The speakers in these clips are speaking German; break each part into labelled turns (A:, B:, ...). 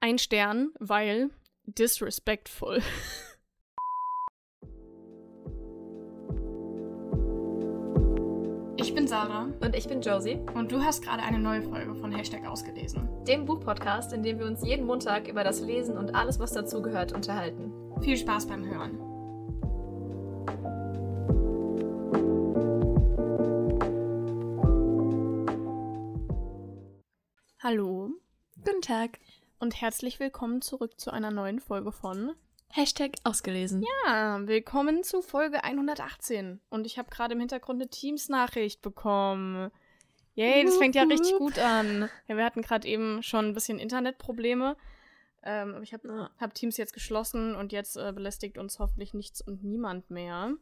A: Ein Stern, weil disrespectful. Ich bin Sarah
B: Und ich bin Josie,
A: und du hast gerade eine neue Folge von Hashtag ausgelesen.
B: dem Buchpodcast, in dem wir uns jeden Montag über das Lesen und alles, was dazugehört, unterhalten.
A: Viel Spaß beim Hören. Hallo
B: Guten Tag.
A: Und herzlich willkommen zurück zu einer neuen Folge von
B: Hashtag ausgelesen.
A: Ja, willkommen zu Folge 118. Und ich habe gerade im Hintergrund eine Teams-Nachricht bekommen. Yay, das fängt ja richtig gut an. Ja, wir hatten gerade eben schon ein bisschen Internetprobleme. Ähm, aber ich habe
B: Ja.
A: hab Teams jetzt geschlossen und jetzt äh, belästigt uns hoffentlich nichts und niemand mehr.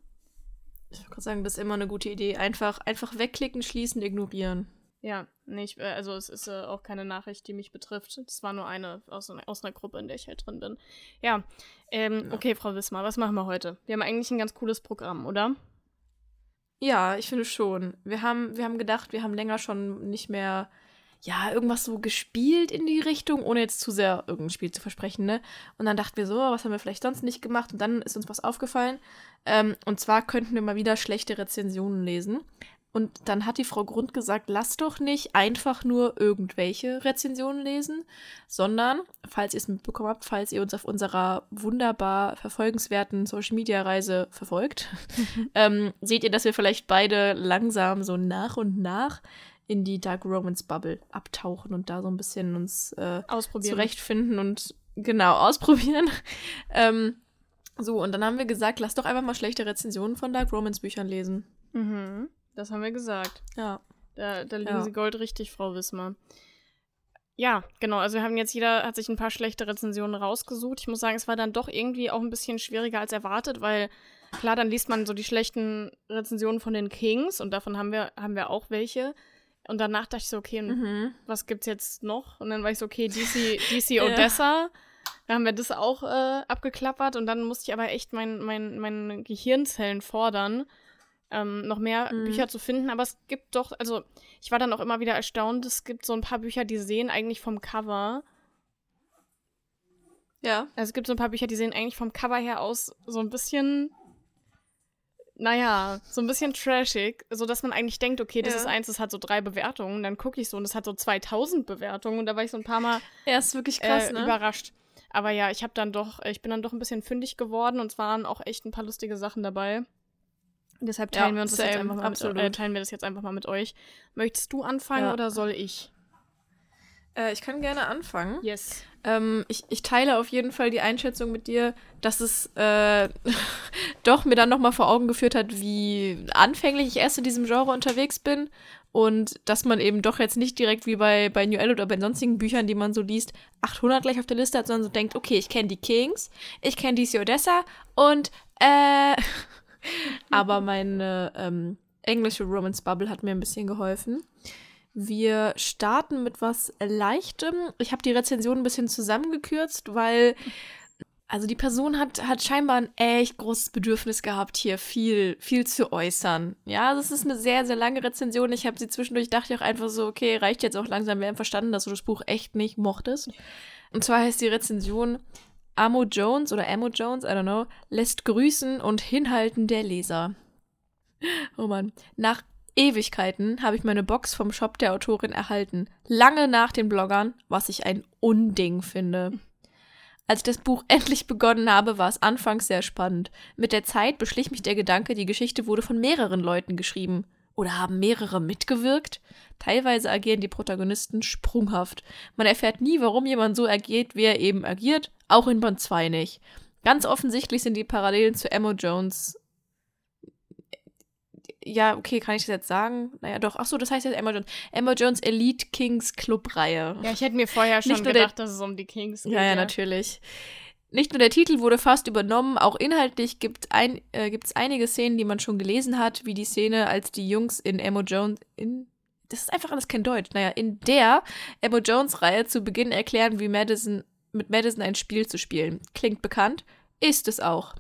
B: Ich wollte gerade sagen, das ist immer eine gute Idee. Einfach, einfach wegklicken, schließen, ignorieren.
A: Ja, nee, ich, äh, also es ist äh, auch keine Nachricht, die mich betrifft. Es war nur eine aus, einer- aus einer Gruppe, in der ich halt drin bin. Ja, ähm,
B: Ja.
A: okay, Frau Wismar, was machen wir heute? Wir haben eigentlich ein ganz cooles Programm, oder?
B: Ja, ich finde schon. Wir haben, wir haben gedacht, wir haben länger schon nicht mehr, ja, irgendwas so gespielt in die Richtung, ohne jetzt zu sehr irgendein Spiel zu versprechen, ne? Und dann dachten wir so, was haben wir vielleicht sonst nicht gemacht? Und dann ist uns was aufgefallen. Ähm, und zwar könnten wir mal wieder schlechte Rezensionen lesen. Und dann hat die Frau Grund gesagt, lass doch nicht einfach nur irgendwelche Rezensionen lesen, sondern, falls ihr es mitbekommen habt, falls ihr uns auf unserer wunderbar verfolgenswerten Social-Media-Reise verfolgt, ähm, seht ihr, dass wir vielleicht beide langsam so nach und nach in die Dark Romance Bubble abtauchen und da so ein bisschen uns äh,
A: Ausprobieren.
B: zurechtfinden und genau ausprobieren. ähm, so, und dann haben wir gesagt, lass doch einfach mal schlechte Rezensionen von Dark Romance Büchern lesen.
A: Mhm, das haben wir gesagt.
B: Ja.
A: Da, da liegen
B: Ja.
A: sie Gold richtig, Frau Wismar. Ja, genau. Also wir haben jetzt jeder hat sich ein paar schlechte Rezensionen rausgesucht. Ich muss sagen, es war dann doch irgendwie auch ein bisschen schwieriger als erwartet, weil klar, dann liest man so die schlechten Rezensionen von den Kings und davon haben wir haben wir auch welche. Und danach dachte ich so, okay,
B: Mhm.
A: was gibt's jetzt noch? Und dann war ich so, okay, DC, DC
B: Ja.
A: Odessa. Da haben wir das auch äh, abgeklappert und dann musste ich aber echt mein, mein, meine Gehirnzellen fordern, ähm, noch mehr
B: Mhm.
A: Bücher zu finden. Aber es gibt doch, also ich war dann auch immer wieder erstaunt, es gibt so ein paar Bücher, die sehen eigentlich vom Cover,
B: Ja.
A: also es gibt so ein paar Bücher, die sehen eigentlich vom Cover her aus so ein bisschen, naja, so ein bisschen trashig, so dass man eigentlich denkt, okay, das
B: Ja.
A: ist eins, das hat so drei Bewertungen. Dann gucke ich so und das hat so 2000 Bewertungen und da war ich so ein paar Mal
B: Er ist wirklich krass,
A: äh,
B: ne?
A: überrascht. Aber ja, ich habe dann doch, ich bin dann doch ein bisschen fündig geworden und es waren auch echt ein paar lustige Sachen dabei. Deshalb
B: Ja,
A: teilen wir uns das jetzt
B: same,
A: einfach mal mit,
B: absolut.
A: äh, teilen wir das jetzt einfach mal mit euch. Möchtest du anfangen
B: Ja.
A: oder soll ich?
B: Äh, ich kann gerne anfangen.
A: Yes.
B: Ähm, ich, ich teile auf jeden Fall die Einschätzung mit dir, dass es äh, doch mir dann nochmal vor Augen geführt hat, wie anfänglich ich erst in diesem Genre unterwegs bin und dass man eben doch jetzt nicht direkt wie bei, bei New Adult oder bei sonstigen Büchern, die man so liest, 800 gleich auf der Liste hat, sondern so denkt, okay, ich kenne die Kings, ich kenne DC Odessa und äh, aber meine ähm, englische Romance Bubble hat mir ein bisschen geholfen. Wir starten mit was Leichtem. Ich habe die Rezension ein bisschen zusammengekürzt, weil also die Person hat, hat scheinbar ein echt großes Bedürfnis gehabt, hier viel, viel zu äußern. Ja, das ist eine sehr, sehr lange Rezension. Ich habe sie zwischendurch, dachte ich auch einfach so, okay, reicht jetzt auch langsam. Wir haben verstanden, dass du das Buch echt nicht mochtest. Und zwar heißt die Rezension Amo Jones oder Amo Jones, I don't know, lässt grüßen und hinhalten der Leser. Oh Mann. Nach Ewigkeiten habe ich meine Box vom Shop der Autorin erhalten. Lange nach den Bloggern, was ich ein Unding finde. Als ich das Buch endlich begonnen habe, war es anfangs sehr spannend. Mit der Zeit beschlich mich der Gedanke, die Geschichte wurde von mehreren Leuten geschrieben. Oder haben mehrere mitgewirkt? Teilweise agieren die Protagonisten sprunghaft. Man erfährt nie, warum jemand so agiert, wie er eben agiert, auch in Band 2 nicht. Ganz offensichtlich sind die Parallelen zu Emma Jones. Ja, okay, kann ich das jetzt sagen? Naja, doch. Ach so, das heißt jetzt Emma Jones. Emma Jones Elite Kings Club-Reihe.
A: Ja, ich hätte mir vorher schon
B: der-
A: gedacht, dass es um die Kings geht.
B: Ja, ja, natürlich. Nicht nur der Titel wurde fast übernommen, auch inhaltlich gibt ein, äh, es einige Szenen, die man schon gelesen hat, wie die Szene, als die Jungs in Emma Jones in das ist einfach alles kein Deutsch. Naja, in der Emma Jones-Reihe zu Beginn erklären, wie Madison mit Madison ein Spiel zu spielen. Klingt bekannt, ist es auch.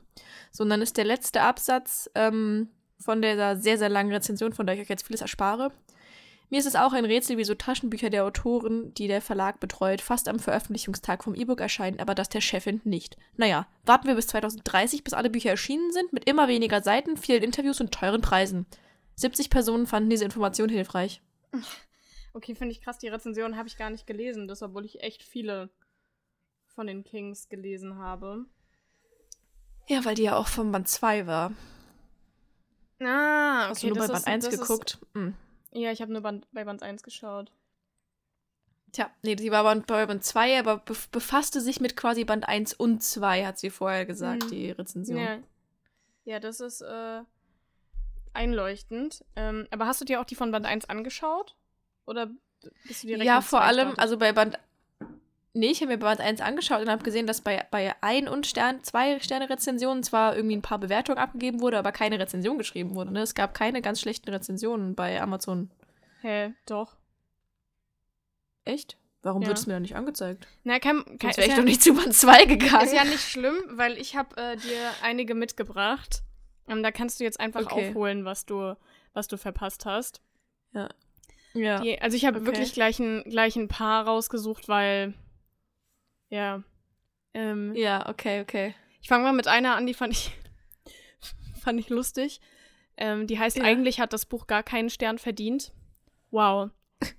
B: So, und dann ist der letzte Absatz ähm, von dieser sehr, sehr langen Rezension, von der ich euch jetzt vieles erspare. Mir ist es auch ein Rätsel, wieso Taschenbücher der Autoren, die der Verlag betreut, fast am Veröffentlichungstag vom E-Book erscheinen, aber das der Chefin nicht. Naja, warten wir bis 2030, bis alle Bücher erschienen sind, mit immer weniger Seiten, vielen Interviews und teuren Preisen. 70 Personen fanden diese Information hilfreich.
A: Okay, finde ich krass. Die Rezension habe ich gar nicht gelesen, das, obwohl ich echt viele von den Kings gelesen habe.
B: Ja, weil die ja auch vom Band 2 war.
A: Ah, okay.
B: Hast du nur bei Band
A: ist-
B: 1
A: das ist-
B: geguckt?
A: Ja, ich habe nur Band, bei Band 1 geschaut.
B: Tja, nee, sie war bei Band 2, aber bef- befasste sich mit quasi Band 1 und 2, hat sie vorher gesagt,
A: Hm.
B: die Rezension.
A: Ja. ja, das ist äh, einleuchtend. Ähm, aber hast du dir auch die von Band 1 angeschaut? Oder bist du direkt
B: Ja, vor allem, also bei Band. Nee, ich habe mir Band 1 angeschaut und habe gesehen, dass bei, bei ein und Stern, zwei Sterne-Rezensionen zwar irgendwie ein paar Bewertungen abgegeben wurde, aber keine Rezension geschrieben wurde. Ne? Es gab keine ganz schlechten Rezensionen bei Amazon.
A: Hä, doch.
B: Echt? Warum
A: Ja.
B: wird es mir da nicht angezeigt?
A: Na, kein, kein,
B: Sonst wäre ich
A: ja,
B: doch nicht zu Band 2 gegangen.
A: ist ja nicht schlimm, weil ich habe äh, dir einige mitgebracht. Ähm, da kannst du jetzt einfach
B: Okay.
A: aufholen, was du, was du verpasst hast.
B: ja.
A: Die, also ich habe
B: Okay.
A: wirklich gleich ein, gleich ein paar rausgesucht, weil ja. Ähm,
B: ja, okay, okay.
A: Ich fange mal mit einer an, die fand ich, fand ich lustig. Ähm, die heißt,
B: Ja.
A: eigentlich hat das Buch gar keinen Stern verdient. Wow.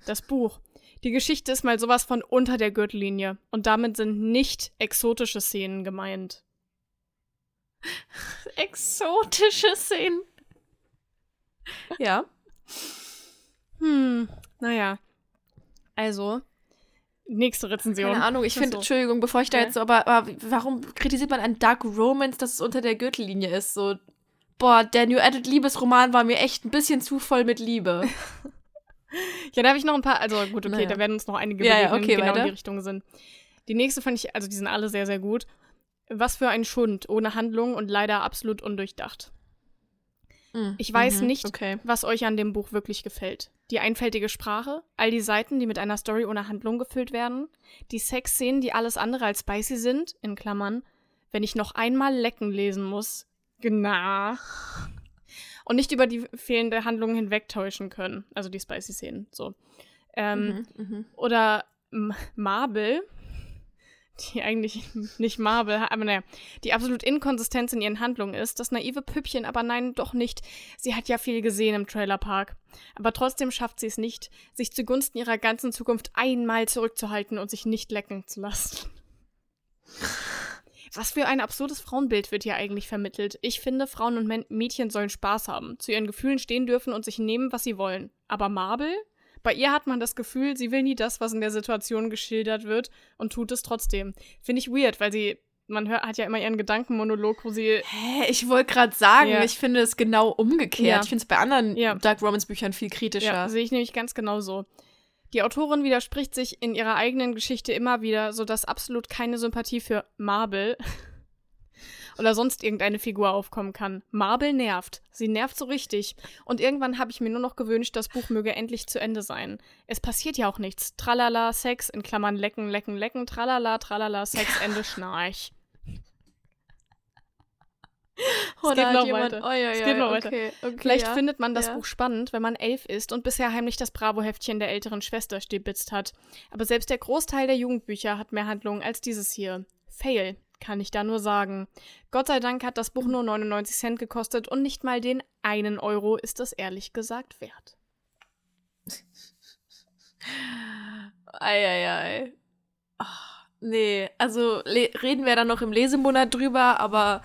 A: Das Buch. Die Geschichte ist mal sowas von unter der Gürtellinie. Und damit sind nicht exotische Szenen gemeint.
B: Exotische Szenen. Ja.
A: Hm, naja. Also, nächste Rezension.
B: Keine Ahnung, ich finde,
A: so.
B: Entschuldigung, bevor ich da
A: Ja.
B: jetzt so, aber, aber warum kritisiert man an Dark Romance, dass es unter der Gürtellinie ist? So, boah, der New Edit Liebesroman war mir echt ein bisschen zu voll mit Liebe.
A: Ja, da habe ich noch ein paar, also gut, okay,
B: Naja.
A: da werden uns noch einige
B: Ja, ja,
A: begegnen,
B: okay,
A: die genau
B: weiter.
A: in die Richtung sind. Die nächste fand ich, also die sind alle sehr, sehr gut. Was für ein Schund, ohne Handlung und leider absolut undurchdacht. Ich weiß
B: Mhm,
A: nicht,
B: Okay.
A: was euch an dem Buch wirklich gefällt. Die einfältige Sprache, all die Seiten, die mit einer Story ohne Handlung gefüllt werden, die Sexszenen, die alles andere als spicy sind, in Klammern, wenn ich noch einmal lecken lesen muss, genau. Und nicht über die fehlende Handlung hinwegtäuschen können, also die spicy Szenen, so. Ähm,
B: Mhm, mhm.
A: oder M Marble, die eigentlich nicht Marble, aber naja, die absolut inkonsistent in ihren Handlungen ist. Das naive Püppchen, aber nein, doch nicht. Sie hat ja viel gesehen im Trailerpark. Aber trotzdem schafft sie es nicht, sich zugunsten ihrer ganzen Zukunft einmal zurückzuhalten und sich nicht lecken zu lassen. Was für ein absurdes Frauenbild wird hier eigentlich vermittelt. Ich finde, Frauen und Mädchen sollen Spaß haben, zu ihren Gefühlen stehen dürfen und sich nehmen, was sie wollen. Aber Marble? Bei ihr hat man das Gefühl, sie will nie das, was in der Situation geschildert wird und tut es trotzdem. Finde ich weird, weil sie, man hört, hat ja immer ihren Gedankenmonolog, wo sie
B: Hä, ich wollte gerade sagen,
A: Ja.
B: ich finde es genau umgekehrt.
A: Ja.
B: Ich finde es bei anderen
A: Ja.
B: Dark Romance Büchern viel kritischer.
A: Ja, sehe ich nämlich ganz genau so. Die Autorin widerspricht sich in ihrer eigenen Geschichte immer wieder, sodass absolut keine Sympathie für Marble oder sonst irgendeine Figur aufkommen kann. Marble nervt. Sie nervt so richtig. Und irgendwann habe ich mir nur noch gewünscht, das Buch möge endlich zu Ende sein. Es passiert ja auch nichts. Tralala, Sex, in Klammern lecken, lecken, lecken, tralala, tralala, Sex, Ende, Schnarch.
B: oh,
A: geht
B: da hat
A: noch
B: jemand,
A: weiter.
B: Oh, ja,
A: Es
B: ja,
A: geht noch weiter.
B: okay, okay,
A: Vielleicht
B: ja.
A: findet man das. Buch spannend, wenn man elf ist und bisher heimlich das Bravo-Heftchen der älteren Schwester stibitzt hat. Aber selbst der Großteil der Jugendbücher hat mehr Handlung als dieses hier. Fail, kann ich da nur sagen. Gott sei Dank hat das Buch nur 99 Cent gekostet und nicht mal den einen Euro ist es ehrlich gesagt wert.
B: Eieiei. Ach, nee, also reden wir dann noch im Lesemonat drüber, aber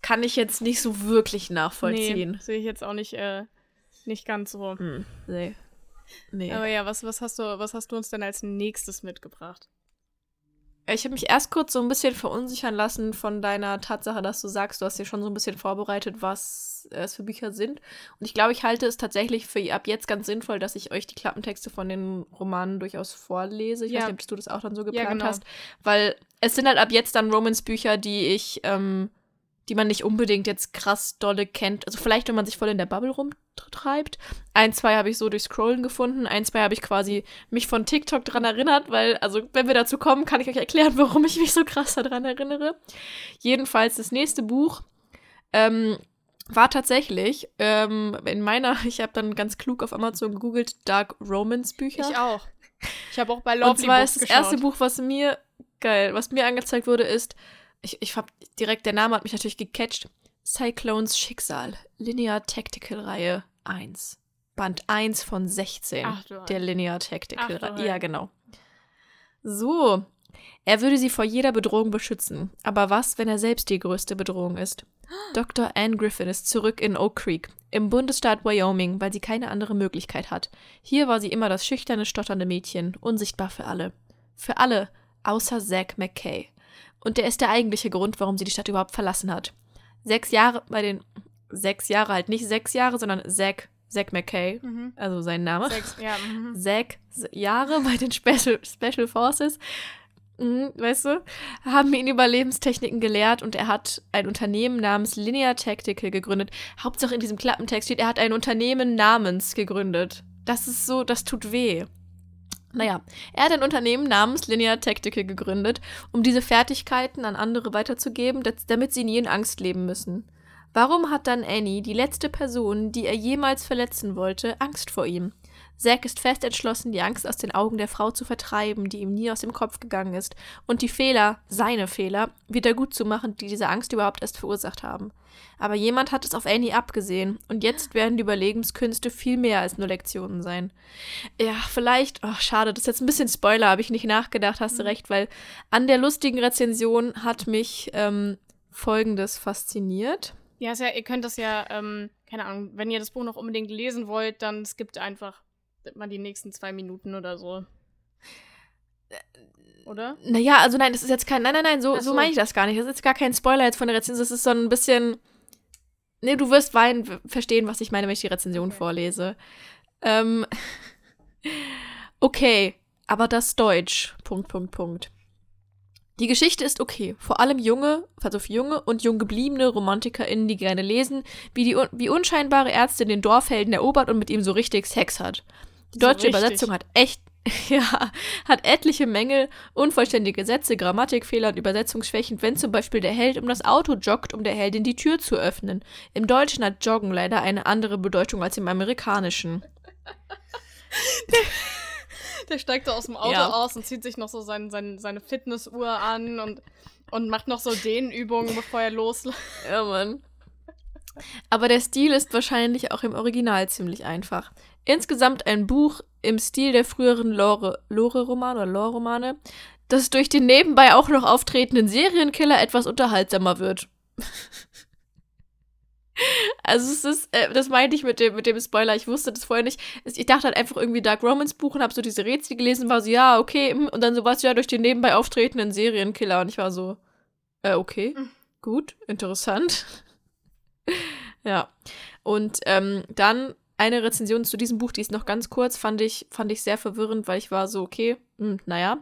B: kann ich jetzt nicht so wirklich nachvollziehen.
A: Nee, sehe ich jetzt auch nicht, äh, nicht ganz so.
B: Hm, nee. Nee.
A: Aber ja, was, was, hast du, was hast du uns denn als nächstes mitgebracht?
B: Ich habe mich erst kurz so ein bisschen verunsichern lassen von deiner Tatsache, dass du sagst, du hast dir schon so ein bisschen vorbereitet, was äh, es für Bücher sind. Und ich glaube, ich halte es tatsächlich für ab jetzt ganz sinnvoll, dass ich euch die Klappentexte von den Romanen durchaus vorlese. Ich
A: Ja.
B: weiß nicht, ob du das auch dann so
A: Ja,
B: geplant
A: genau.
B: hast. Weil es sind halt ab jetzt dann Romance-Bücher, die ich, ähm, die man nicht unbedingt jetzt krass dolle kennt. Also vielleicht, wenn man sich voll in der Bubble rumtreibt. Ein, zwei habe ich so durch Scrollen gefunden. Ein, zwei habe ich quasi mich von TikTok dran erinnert, weil, also wenn wir dazu kommen, kann ich euch erklären, warum ich mich so krass daran erinnere. Jedenfalls das nächste Buch ähm, war tatsächlich ähm, in meiner, ich habe dann ganz klug auf Amazon gegoogelt, Dark Romance Bücher.
A: Ich auch. Ich habe auch bei Lovely
B: Und zwar
A: Books
B: ist das
A: geschaut.
B: erste Buch, was mir, geil, was mir angezeigt wurde, ist, ich, ich hab direkt, der Name hat mich natürlich gecatcht, Cyclones Schicksal, Linear Tactical Reihe 1. Band 1 von 16
A: Ach
B: der Linear Tactical
A: Ach
B: Reihe. Ja, genau. So. Er würde sie vor jeder Bedrohung beschützen. Aber was, wenn er selbst die größte Bedrohung ist? Dr. Anne Griffin ist zurück in Oak Creek, im Bundesstaat Wyoming, weil sie keine andere Möglichkeit hat. Hier war sie immer das schüchterne, stotternde Mädchen, unsichtbar für alle. Für alle, außer Zack McKay. Und der ist der eigentliche Grund, warum sie die Stadt überhaupt verlassen hat. Sechs Jahre bei den. Sechs Jahre halt nicht sechs Jahre, sondern Zack, Zack McKay,
A: Mhm.
B: also sein Name.
A: Sechs, ja. Mhm.
B: Jahre bei den Special, Special Forces, mhm, weißt du, haben ihn über Lebenstechniken gelehrt und er hat ein Unternehmen namens Linear Tactical gegründet. Hauptsache in diesem Klappentext steht, er hat ein Unternehmen namens gegründet. Das ist so, das tut weh. Naja, er hat ein Unternehmen namens Linear Tactical gegründet, um diese Fertigkeiten an andere weiterzugeben, damit sie nie in Angst leben müssen. Warum hat dann Annie, die letzte Person, die er jemals verletzen wollte, Angst vor ihm? Zack ist fest entschlossen, die Angst aus den Augen der Frau zu vertreiben, die ihm nie aus dem Kopf gegangen ist, und die Fehler, seine Fehler, wieder gut zu machen, die diese Angst überhaupt erst verursacht haben. Aber jemand hat es auf Annie abgesehen, und jetzt werden die Überlebenskünste viel mehr als nur Lektionen sein. Ja, vielleicht, oh, schade, das ist jetzt ein bisschen Spoiler, habe ich nicht nachgedacht, hast du recht, weil an der lustigen Rezension hat mich ähm, Folgendes fasziniert.
A: Ja, ja, ihr könnt das ja, ähm, keine Ahnung, wenn ihr das Buch noch unbedingt lesen wollt, dann skippt einfach mal die nächsten zwei Minuten oder so. Oder?
B: Naja, also nein, das ist jetzt kein. Nein, nein, nein, so, so.
A: so.
B: meine ich das gar nicht. Das ist jetzt gar kein Spoiler jetzt von der Rezension. Das ist so ein bisschen. Nee, du wirst weinen, verstehen, was ich meine, wenn ich die Rezension
A: Okay.
B: vorlese. Ähm. Okay, aber das Deutsch. Punkt, Punkt, Punkt. Die Geschichte ist okay. Vor allem junge, also für junge und jung gebliebene RomantikerInnen, die gerne lesen, wie die wie unscheinbare Ärztin den Dorfhelden erobert und mit ihm so richtig Sex hat. Die
A: So
B: deutsche
A: richtig.
B: Übersetzung hat echt, ja, hat etliche Mängel, unvollständige Sätze, Grammatikfehler und Übersetzungsschwächen, wenn zum Beispiel der Held um das Auto joggt, um der Heldin die Tür zu öffnen. Im Deutschen hat Joggen leider eine andere Bedeutung als im Amerikanischen.
A: Der steigt so aus dem Auto
B: Ja.
A: aus und zieht sich noch so sein, sein, seine Fitnessuhr an und, und macht noch so Dehnübungen, bevor er losläuft.
B: Ja, Mann. Aber der Stil ist wahrscheinlich auch im Original ziemlich einfach. Insgesamt ein Buch im Stil der früheren Lore- Lore-Romane oder Lore-Romane, das durch den nebenbei auch noch auftretenden Serienkiller etwas unterhaltsamer wird. Also es ist, äh, das meinte ich mit dem, mit dem Spoiler, ich wusste das vorher nicht. Ich dachte halt einfach irgendwie Dark Romance Buch und habe so diese Rätsel gelesen, war so, ja, okay, hm, und dann so was ja durch den nebenbei auftretenden Serienkiller und ich war so, äh, okay,
A: Mhm.
B: gut, interessant. ja. Und ähm, dann eine Rezension zu diesem Buch, die ist noch ganz kurz, fand ich, fand ich sehr verwirrend, weil ich war so, okay, hm, naja.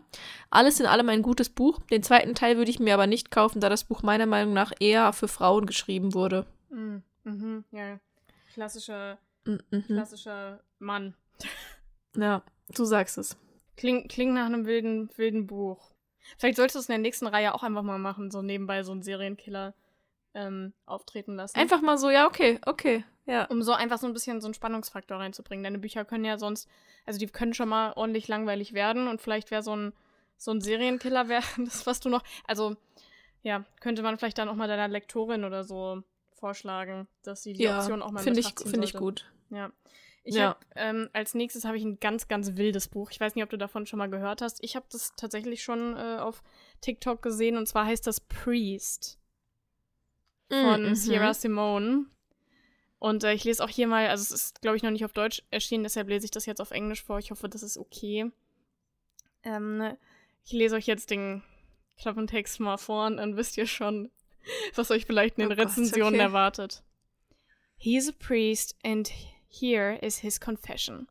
B: Alles in allem ein gutes Buch. Den zweiten Teil würde ich mir aber nicht kaufen, da das Buch meiner Meinung nach eher für Frauen geschrieben wurde.
A: Mhm. Mhm. Ja. Klassischer,
B: Mhm, mhm.
A: klassischer Mann.
B: Ja, du sagst es.
A: Klingt, klingt nach einem wilden, wilden Buch. Vielleicht solltest du es in der nächsten Reihe auch einfach mal machen, so nebenbei so einen Serienkiller ähm, auftreten lassen.
B: Einfach mal so, ja, okay, okay, ja.
A: um so einfach so ein bisschen so einen Spannungsfaktor reinzubringen. Deine Bücher können ja sonst, also die können schon mal ordentlich langweilig werden und vielleicht wäre so ein, so ein Serienkiller wäre das, was du noch, also ja, könnte man vielleicht dann auch mal deiner Lektorin oder so vorschlagen, dass sie die
B: Ja,
A: Option auch mal
B: finde
A: in
B: ich, finde ich gut.
A: Ja. Ich
B: Ja.
A: hab, ähm, als nächstes habe ich ein ganz, ganz wildes Buch. Ich weiß nicht, ob du davon schon mal gehört hast. Ich habe das tatsächlich schon äh, auf TikTok gesehen und zwar heißt das Priest von
B: Mhm.
A: Sierra Simone. Und äh, ich lese auch hier mal, also es ist, glaube ich, noch nicht auf Deutsch erschienen, deshalb lese ich das jetzt auf Englisch vor. Ich hoffe, das ist okay. Ähm, ich lese euch jetzt den Klappentext mal vor und dann wisst ihr schon, was euch vielleicht in den
B: Oh Gott,
A: Rezensionen
B: okay.
A: erwartet. He is a priest and here is his confession.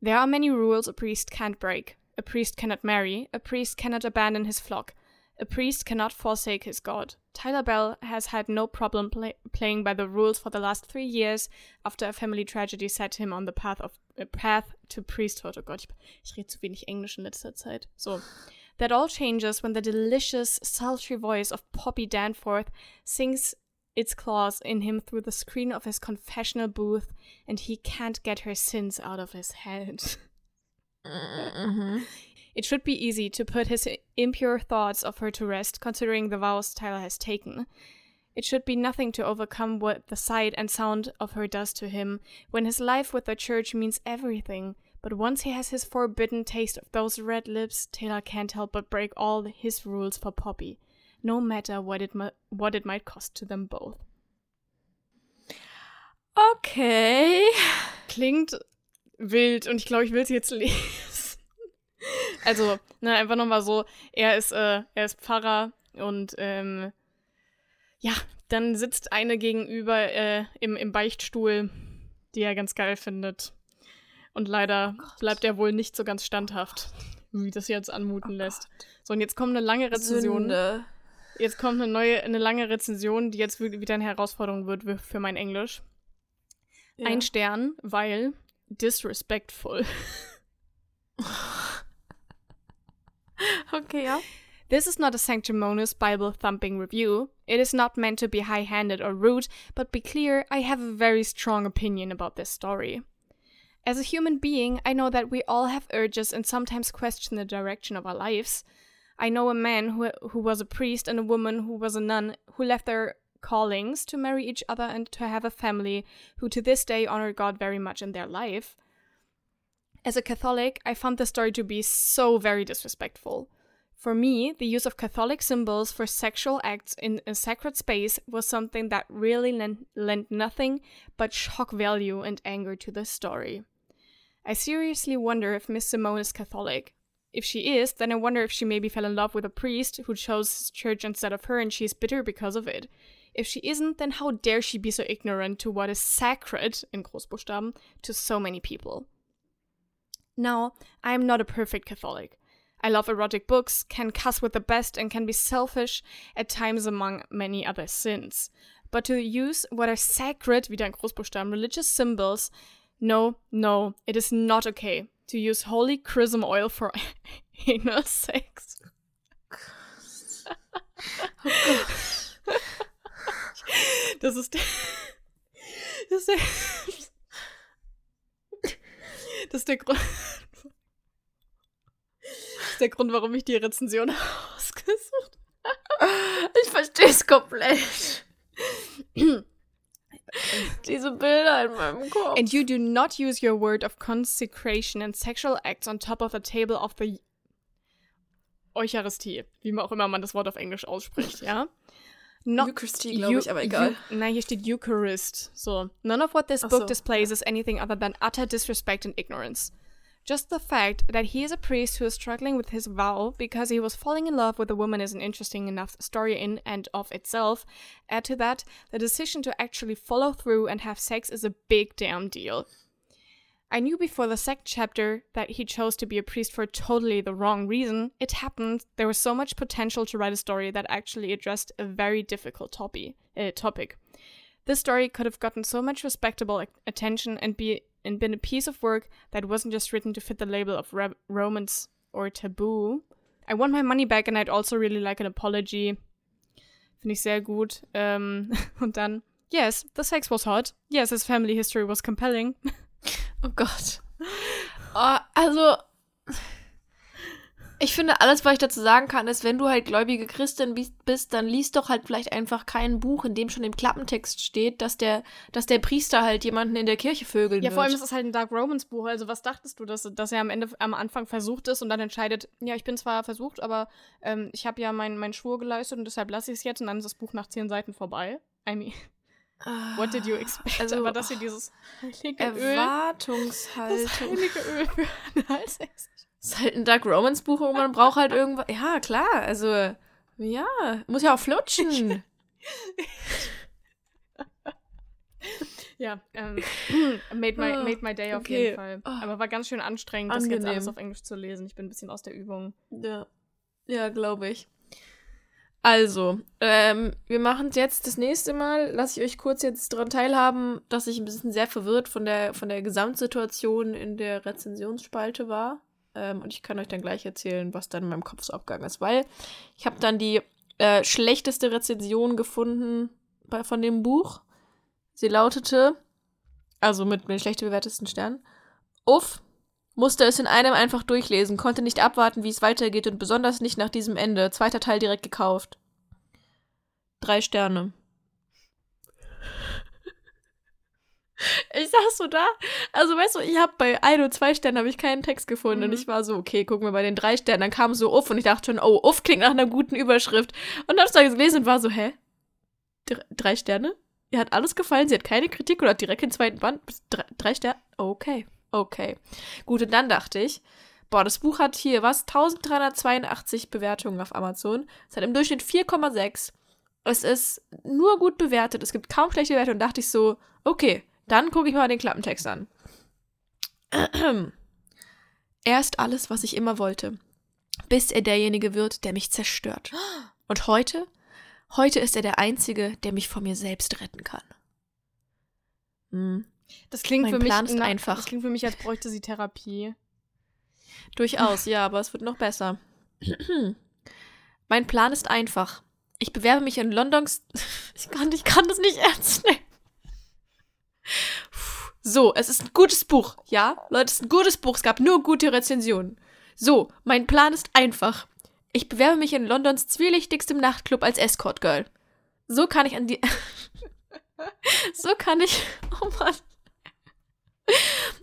A: There are many rules a priest can't break. A priest cannot marry. A priest cannot abandon his flock. A priest cannot forsake his God. Tyler Bell has had no problem play- playing by the rules for the last three years after a family tragedy set him on the path of a path to priesthood. Oh Gott, ich, ich rede zu wenig Englisch in letzter Zeit. So. That all changes when the delicious, sultry voice of Poppy Danforth sings its claws in him through the screen of his confessional booth, and he can't get her sins out of his head.
B: Mhm.
A: It should be easy to put his impure thoughts of her to rest, considering the vows Tyler has taken. It should be nothing to overcome what the sight and sound of her does to him, when his life with the church means everything. But once he has his forbidden taste of those red lips, Taylor can't help but break all his rules for Poppy, no matter what it mu- what it might cost to them both.
B: Okay.
A: Klingt wild und ich glaube, ich will es jetzt lesen. Also, ne, einfach nochmal so, er ist, äh, er ist Pfarrer und ähm, ja, dann sitzt eine gegenüber äh, im, im Beichtstuhl, die er ganz geil findet. Und leider bleibt er wohl nicht so ganz standhaft, wie das jetzt anmuten lässt. So, und jetzt kommt eine lange Rezension.
B: Sünde.
A: Jetzt kommt eine neue, eine lange Rezension, die jetzt wieder eine Herausforderung wird für- für mein Englisch.
B: Ja.
A: Ein Stern, weil disrespectful.
B: Okay, ja.
A: This is not a sanctimonious Bible thumping review. It is not meant to be high handed or rude, but be clear, I have a very strong opinion about this story. As a human being, I know that we all have urges and sometimes question the direction of our lives. I know a man who, who was a priest and a woman who was a nun who left their callings to marry each other and to have a family who to this day honor God very much in their life. As a Catholic, I found the story to be so very disrespectful. For me, the use of Catholic symbols for sexual acts in a sacred space was something that really lent, nothing but shock value and anger to the story. I seriously wonder if Miss Simone is Catholic. If she is, then I wonder if she maybe fell in love with a priest who chose his church instead of her and she's bitter because of it. If she isn't, then how dare she be so ignorant to what is sacred, in Großbuchstaben, to so many people? Now, I am not a perfect Catholic. I love erotic books, can cuss with the best, and can be selfish at times among many other sins. But to use what are sacred, wieder in Großbuchstaben, religious symbols, no, no, it is not okay to use holy chrism oil for anal sex. Das ist. Das ist der. Das ist der Grund. Das ist der Grund, warum ich die Rezension ausgesucht
B: Ich verstehe es komplett. Diese Bilder in meinem Kopf.
A: And you do not use your word of consecration and sexual acts on top of the table of the Eucharistie, wie man auch immer man das Wort auf Englisch ausspricht, ja? No-
B: Eucharistie, glaube ich, aber egal.
A: Nein, hier steht Eucharist. So. None of what this book
B: so,
A: displays is anything other than utter disrespect and ignorance. Just the fact that he is a priest who is struggling with his vow because he was falling in love with a woman is an interesting enough story in and of itself. Add to that, the decision to actually follow through and have sex is a big damn deal. I knew before the second chapter that he chose to be a priest for totally the wrong reason. It happened. There was so much potential to write a story that actually addressed a very difficult topi- uh, topic. This story could have gotten so much respectable attention and be and been a piece of work that wasn't just written to fit the label of re- romance or taboo. I want my money back and I'd also really like an apology. Finde ich sehr gut. Ähm, und dann, yes, the sex was hot. Yes, his family history was compelling.
B: Oh Gott. Oh, also, ich finde, alles, was ich dazu sagen kann, ist, wenn du halt gläubige Christin bi- bist, dann liest doch halt vielleicht einfach kein Buch, in dem schon im Klappentext steht, dass der, dass der Priester halt jemanden in der Kirche vögeln
A: Ja,
B: wird.
A: vor allem ist es halt ein Dark Romans Buch. Also was dachtest du, dass, dass er am Ende am Anfang versucht ist und dann entscheidet, ja, ich bin zwar versucht, aber ähm, ich habe ja meinen mein Schwur geleistet und deshalb lasse ich es jetzt und dann ist das Buch nach zehn Seiten vorbei. I mean, what did you expect?
B: Also,
A: aber dass sie dieses heilige Öl, das
B: Erwartungshaltung.
A: heilige Öl für Analsex.
B: Ist halt ein Dark Romance Buch und man braucht halt irgendwas. Ja, klar, also, ja, muss ja auch flutschen.
A: Ja, ähm, made, my,
B: Ah,
A: made my day auf
B: okay.
A: jeden Fall.
B: Ah.
A: Aber war ganz schön anstrengend, das jetzt
B: Angenehm.
A: alles auf Englisch zu lesen. Ich bin ein bisschen aus der Übung.
B: Ja, ja, glaube ich. Also, ähm, wir machen es jetzt das nächste Mal. Lasse ich euch kurz jetzt daran teilhaben, dass ich ein bisschen sehr verwirrt von der, von der Gesamtsituation in der Rezensionsspalte war. Ähm, und ich kann euch dann gleich erzählen, was dann in meinem Kopf so abgegangen ist. Weil ich habe dann die äh, schlechteste Rezension gefunden bei, von dem Buch. Sie lautete, also mit den schlecht bewertesten Sternen, Uff, musste es in einem einfach durchlesen, konnte nicht abwarten, wie es weitergeht und besonders nicht nach diesem Ende. Zweiter Teil direkt gekauft. Drei Sterne. Ich saß so da. Also, weißt du, ich habe bei ein oder zwei Sternen habe ich keinen Text gefunden. Mhm. Und ich war so, okay, gucken wir bei den drei Sternen. Dann kam so Uff und ich dachte schon, oh, Uff klingt nach einer guten Überschrift. Und dann hab's da gelesen und war so, hä? Dr drei Sterne? Ihr hat alles gefallen, sie hat keine Kritik oder hat direkt den zweiten Band. Drei, drei Sterne? Okay, okay. Gut, und dann dachte ich, boah, das Buch hat hier was? 1382 Bewertungen auf Amazon. Es hat im Durchschnitt 4,6. Es ist nur gut bewertet. Es gibt kaum schlechte Bewertungen. Und dachte ich so, okay, dann gucke ich mal den Klappentext an. Er ist alles, was ich immer wollte, bis er derjenige wird, der mich zerstört. Und heute? Heute ist er der Einzige, der mich vor mir selbst retten kann.
A: Hm. Das klingt mein für Plan mich ist einfach. Das klingt für mich, als bräuchte sie Therapie.
B: Durchaus, ja, aber es wird noch besser. mein Plan ist einfach. Ich bewerbe mich in Londons. Ich kann, ich kann das nicht ernst nehmen. So, es ist ein gutes Buch, ja? Leute, es ist ein gutes Buch. Es gab nur gute Rezensionen. So, mein Plan ist einfach. Ich bewerbe mich in Londons zwielichtigstem Nachtclub als Escort Girl. So kann ich an die. so kann ich. Oh Mann.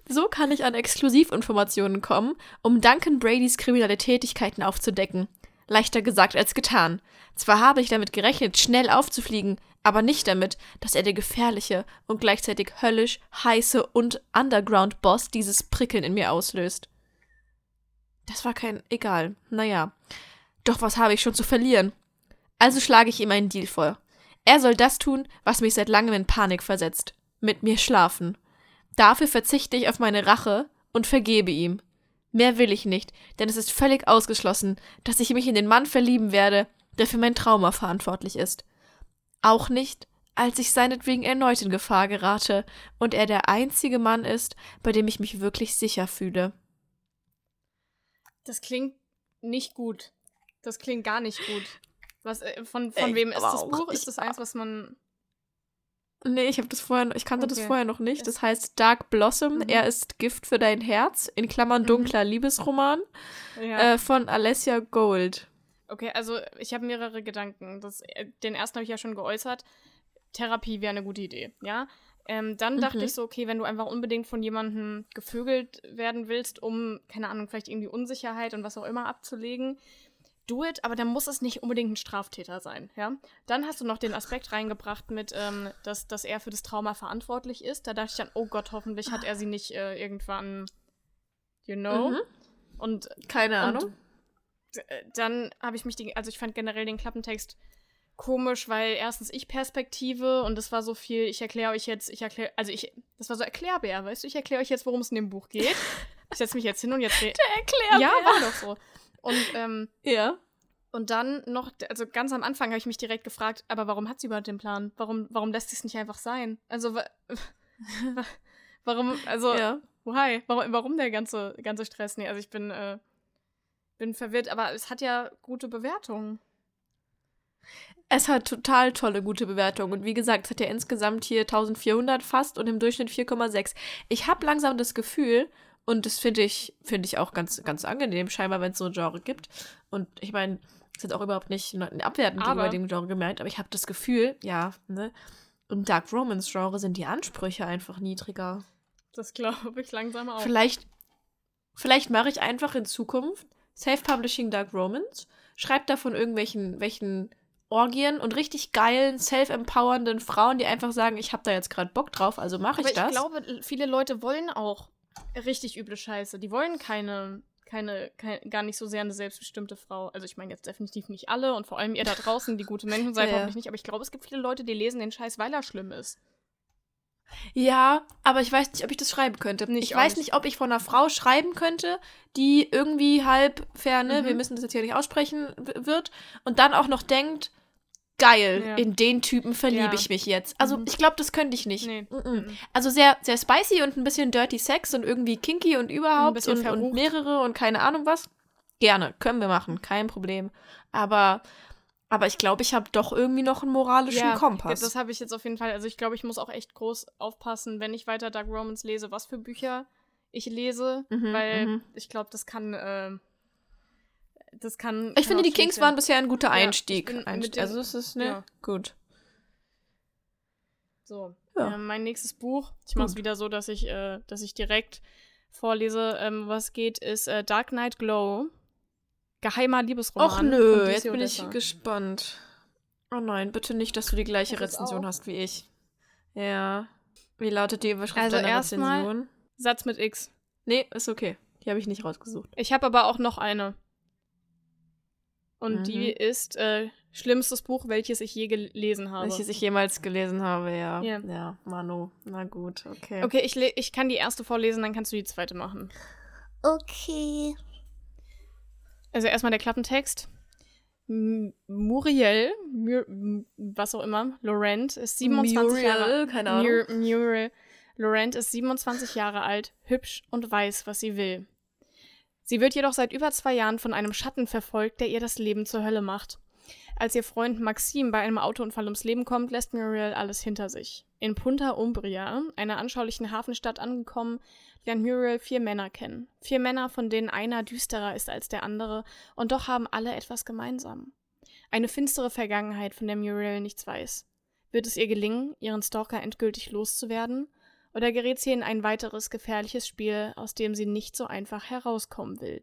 B: So kann ich an Exklusivinformationen kommen, um Duncan Bradys kriminelle Tätigkeiten aufzudecken. Leichter gesagt als getan. Zwar habe ich damit gerechnet, schnell aufzufliegen, aber nicht damit, dass er der gefährliche und gleichzeitig höllisch heiße und Underground-Boss dieses Prickeln in mir auslöst. Das war kein. egal. Naja. Doch was habe ich schon zu verlieren? Also schlage ich ihm einen Deal vor. Er soll das tun, was mich seit langem in Panik versetzt. Mit mir schlafen. Dafür verzichte ich auf meine Rache und vergebe ihm. Mehr will ich nicht, denn es ist völlig ausgeschlossen, dass ich mich in den Mann verlieben werde, der für mein Trauma verantwortlich ist. Auch nicht, als ich seinetwegen erneut in Gefahr gerate und er der einzige Mann ist, bei dem ich mich wirklich sicher fühle.
A: Das klingt nicht gut. Das klingt gar nicht gut. Was, äh, von von wem ist das Buch? Ist das eins, was man.
B: Nee, ich habe das vorher, ich kannte okay. das vorher noch nicht. Das heißt Dark Blossom, mhm. er ist Gift für dein Herz, in Klammern mhm. dunkler mhm. Liebesroman, ja. äh, von Alessia Gold.
A: Okay, also ich habe mehrere Gedanken. Das, äh, den ersten habe ich ja schon geäußert. Therapie wäre eine gute Idee, ja. Ähm, dann mhm. dachte ich so, okay, wenn du einfach unbedingt von jemandem gevögelt werden willst, um, keine Ahnung, vielleicht irgendwie Unsicherheit und was auch immer abzulegen, do it, aber dann muss es nicht unbedingt ein Straftäter sein, ja. Dann hast du noch den Aspekt reingebracht mit, ähm, dass, dass er für das Trauma verantwortlich ist. Da dachte ich dann, oh Gott, hoffentlich hat er sie nicht äh, irgendwann, you know. Mhm. Und
B: keine Ahnung. Und
A: äh, dann habe ich mich, die, also ich fand generell den Klappentext komisch, weil erstens ich Perspektive und das war so viel, ich erkläre euch jetzt, ich erkläre, also ich, das war so Erklärbär, weißt du, ich erkläre euch jetzt, worum es in dem Buch geht. Ich setze mich jetzt hin und jetzt
B: rede. Der Erklärbär.
A: Ja, war doch so. Und, ähm,
B: ja.
A: Und dann noch, also ganz am Anfang habe ich mich direkt gefragt, aber warum hat sie überhaupt den Plan? Warum, warum lässt sie es nicht einfach sein? Also, warum, also, ja. why? Warum, warum der ganze, ganze Stress? Nee, also ich bin, äh, bin verwirrt, aber es hat ja gute Bewertungen.
B: Es hat total tolle gute Bewertungen. Und wie gesagt, es hat ja insgesamt hier 1400 fast und im Durchschnitt 4,6. Ich habe langsam das Gefühl, und das finde ich, finde ich auch ganz, ganz angenehm, scheinbar, wenn es so ein Genre gibt. Und ich meine, es ist auch überhaupt nicht abwertend gegenüber dem Genre gemerkt, aber ich habe das Gefühl, ja, ne, im Dark Romance Genre sind die Ansprüche einfach niedriger.
A: Das glaube ich langsam auch.
B: Vielleicht, vielleicht mache ich einfach in Zukunft Self-Publishing Dark Romans, schreibt da von irgendwelchen welchen Orgien und richtig geilen, self-empowernden Frauen, die einfach sagen, ich habe da jetzt gerade Bock drauf, also mache ich das.
A: ich glaube, viele Leute wollen auch richtig üble Scheiße. Die wollen keine, keine, keine gar nicht so sehr eine selbstbestimmte Frau. Also ich meine jetzt definitiv nicht alle und vor allem ihr da draußen, die gute Menschen seid, ja, hoffentlich nicht. Aber ich glaube, es gibt viele Leute, die lesen den Scheiß, weil er schlimm ist.
B: Ja, aber ich weiß nicht, ob ich das schreiben könnte. Nicht ich weiß nicht. nicht. ob ich von einer Frau schreiben könnte, die irgendwie halb ferne, mhm. wir müssen das jetzt hier nicht aussprechen, wird und dann auch noch denkt, geil, ja. in den Typen verliebe ja. ich mich jetzt. Also mhm. ich glaube, das könnte ich nicht. Nee. Mhm. Also sehr, sehr spicy und ein bisschen dirty Sex und irgendwie kinky und überhaupt und, und mehrere und keine Ahnung was. Gerne, können wir machen, kein Problem. Aber Aber ich glaube, ich habe doch irgendwie noch einen moralischen
A: Ja,
B: Kompass.
A: Das habe ich jetzt auf jeden Fall. Also ich glaube, ich muss auch echt groß aufpassen, wenn ich weiter Dark Romans lese, was für Bücher ich lese,
B: Mhm,
A: weil
B: mhm.
A: ich glaube, das kann, äh, das kann.
B: Ich
A: kann
B: finde, die Kings waren bisher ein guter
A: Ja,
B: Einstieg.
A: mit
B: Einstieg. also es ist, ne?
A: ja.
B: Gut.
A: So.
B: Ja.
A: Ähm, mein nächstes Buch, ich mache es wieder so, dass ich, äh, dass ich direkt vorlese, ähm, was geht, ist äh, Dark Knight Glow. Geheimer Liebesroman.
B: Och nö, jetzt bin ich gespannt. Oh nein, bitte nicht, dass du die gleiche
A: Das
B: Rezension
A: auch-
B: hast wie ich. Ja. Wie lautet die Überschrift
A: Also
B: deiner
A: erstmal-
B: Rezension?
A: Satz mit X.
B: Nee, ist okay. Die habe ich nicht rausgesucht.
A: Ich habe aber auch noch eine. Und
B: Mhm.
A: die ist äh, schlimmstes Buch, welches ich je gelesen habe.
B: Welches ich jemals gelesen habe, ja.
A: Ja.
B: Ja, Manu. Na gut, okay.
A: okay, ich, le- ich kann die erste vorlesen, dann kannst du die zweite machen.
C: Okay.
A: Also erstmal der Klappentext. M Muriel, Mur M- was auch immer, Laurent ist 27 Jahre
B: Muriel, keine Ahnung.
A: Mur Muriel. Laurent ist 27 Jahre alt, hübsch und weiß, was sie will. Sie wird jedoch seit über zwei Jahren von einem Schatten verfolgt, der ihr das Leben zur Hölle macht. Als ihr Freund Maxim bei einem Autounfall ums Leben kommt, lässt Muriel alles hinter sich. In Punta Umbria, einer anschaulichen Hafenstadt angekommen, lernt Muriel vier Männer kennen. Vier Männer, von denen einer düsterer ist als der andere, und doch haben alle etwas gemeinsam. Eine finstere Vergangenheit, von der Muriel nichts weiß. Wird es ihr gelingen, ihren Stalker endgültig loszuwerden? Oder gerät sie in ein weiteres gefährliches Spiel, aus dem sie nicht so einfach herauskommen will?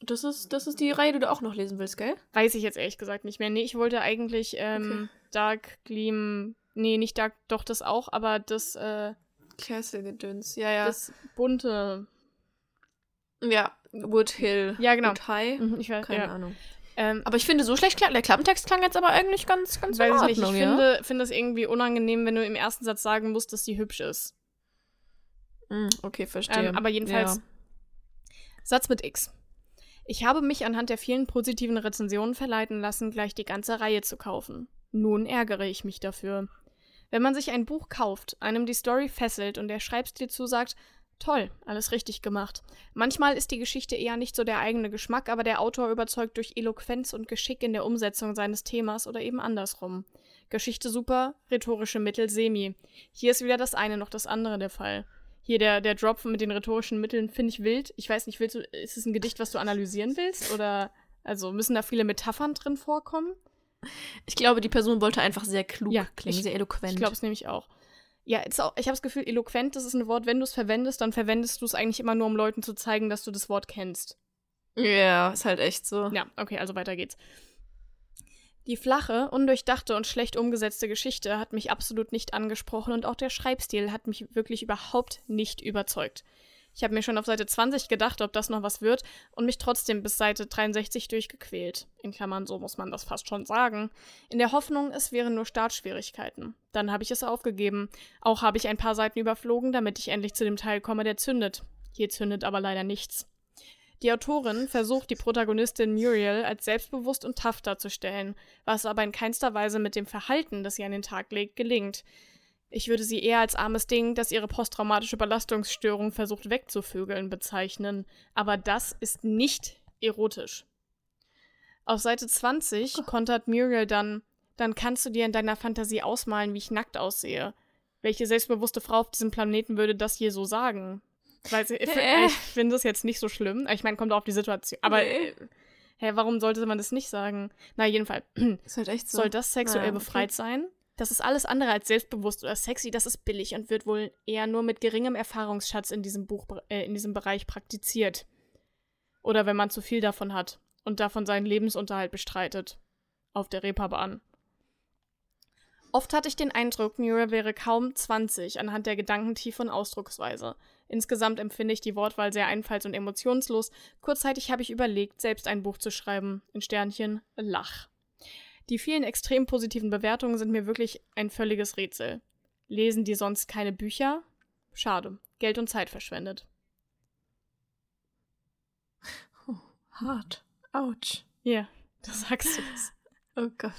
B: Das ist, das ist die Reihe, die du auch noch lesen willst, gell?
A: Weiß ich jetzt ehrlich gesagt nicht mehr. Nee, ich wollte eigentlich ähm, Dark Gleam. Nee, nicht Dark, doch das auch, aber das, äh,
B: Castle-Gedöns. Ja, ja.
A: das bunte.
B: ja, Wood Hill.
A: Ja, genau.
B: Wood High.
A: Mhm, Ich weiß,
B: Keine
A: ja.
B: Ahnung.
A: Ähm,
B: Aber ich finde, so schlecht klang der Klappentext klang jetzt aber eigentlich ganz, ganz
A: weiß
B: in
A: ich nicht. Ich
B: ja?
A: finde, finde es irgendwie unangenehm, wenn du im ersten Satz sagen musst, dass sie hübsch ist.
B: Mm, okay, verstehe.
A: Ähm, aber jedenfalls,
B: Ja.
A: Satz mit X. Ich habe mich anhand der vielen positiven Rezensionen verleiten lassen, gleich die ganze Reihe zu kaufen. Nun ärgere ich mich dafür. Wenn man sich ein Buch kauft, einem die Story fesselt und der Schreibstil zusagt, toll, alles richtig gemacht. Manchmal ist die Geschichte eher nicht so der eigene Geschmack, aber der Autor überzeugt durch Eloquenz und Geschick in der Umsetzung seines Themas oder eben andersrum. Geschichte super, rhetorische Mittel semi. Hier ist weder das eine noch das andere der Fall. Hier der, der Drop mit den rhetorischen Mitteln finde ich wild. Ich weiß nicht, willst du, ist es ein Gedicht, was du analysieren willst? Oder also müssen da viele Metaphern drin vorkommen?
B: Ich glaube, die Person wollte einfach sehr klug
A: Ja,
B: klingen, sehr eloquent.
A: Ich glaube es nämlich auch. Ja, auch, ich habe das Gefühl, eloquent, das ist ein Wort, wenn du es verwendest, dann verwendest du es eigentlich immer nur, um Leuten zu zeigen, dass du das Wort kennst.
B: Ja, ist halt echt so.
A: Ja, okay, also weiter geht's. Die flache, undurchdachte und schlecht umgesetzte Geschichte hat mich absolut nicht angesprochen und auch der Schreibstil hat mich wirklich überhaupt nicht überzeugt. Ich habe mir schon auf Seite 20 gedacht, ob das noch was wird und mich trotzdem bis Seite 63 durchgequält. In Klammern, so muss man das fast schon sagen. In der Hoffnung, es wären nur Startschwierigkeiten. Dann habe ich es aufgegeben. Auch habe ich ein paar Seiten überflogen, damit ich endlich zu dem Teil komme, der zündet. Hier zündet aber leider nichts. Die Autorin versucht, die Protagonistin Muriel als selbstbewusst und tough darzustellen, was aber in keinster Weise mit dem Verhalten, das sie an den Tag legt, gelingt. Ich würde sie eher als armes Ding, das ihre posttraumatische Belastungsstörung versucht wegzuvögeln, bezeichnen. Aber das ist nicht erotisch. Auf Seite 20 kontert Muriel dann, dann kannst du dir in deiner Fantasie ausmalen, wie ich nackt aussehe. Welche selbstbewusste Frau auf diesem Planeten würde das hier so sagen? Weiß ich,
B: Äh.
A: ich finde das jetzt nicht so schlimm. Ich meine, kommt auf die Situation. Aber
B: Nee.
A: äh, hä, warum sollte man das nicht sagen? Na, jedenfalls.
B: Ist halt echt so.
A: Soll das sexuell
B: Naja, okay.
A: befreit sein? Das ist alles andere als selbstbewusst oder sexy, das ist billig und wird wohl eher nur mit geringem Erfahrungsschatz in diesem Buch, äh, in diesem Bereich praktiziert. Oder wenn man zu viel davon hat und davon seinen Lebensunterhalt bestreitet. Auf der Reeperbahn. Oft hatte ich den Eindruck, Muriel wäre kaum 20 anhand der Gedankentiefe und Ausdrucksweise. Insgesamt empfinde ich die Wortwahl sehr einfalls- und emotionslos. Kurzzeitig habe ich überlegt, selbst ein Buch zu schreiben. In Sternchen Lach. Die vielen extrem positiven Bewertungen sind mir wirklich ein völliges Rätsel. Lesen die sonst keine Bücher? Schade. Geld und Zeit verschwendet.
B: Hart. Autsch.
A: Ja, da sagst du es.
B: Oh Gott.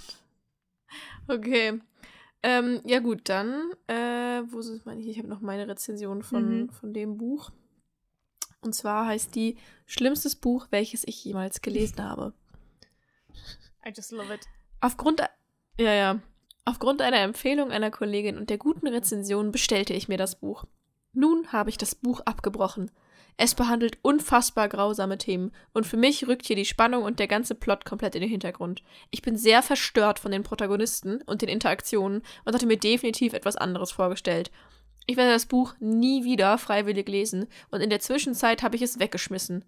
B: Okay. Ähm, ja gut, dann, äh, wo ist meine ich? Ich habe noch meine Rezension von,
A: Mhm.
B: von dem Buch. Und zwar heißt die Schlimmstes Buch, welches ich jemals gelesen habe.
A: I just love it.
B: Aufgrund, ja, ja. Aufgrund einer Empfehlung einer Kollegin und der guten Rezension bestellte ich mir das Buch. Nun habe ich das Buch abgebrochen. Es behandelt unfassbar grausame Themen und für mich rückt hier die Spannung und der ganze Plot komplett in den Hintergrund. Ich bin sehr verstört von den Protagonisten und den Interaktionen und hatte mir definitiv etwas anderes vorgestellt. Ich werde das Buch nie wieder freiwillig lesen und in der Zwischenzeit habe ich es weggeschmissen.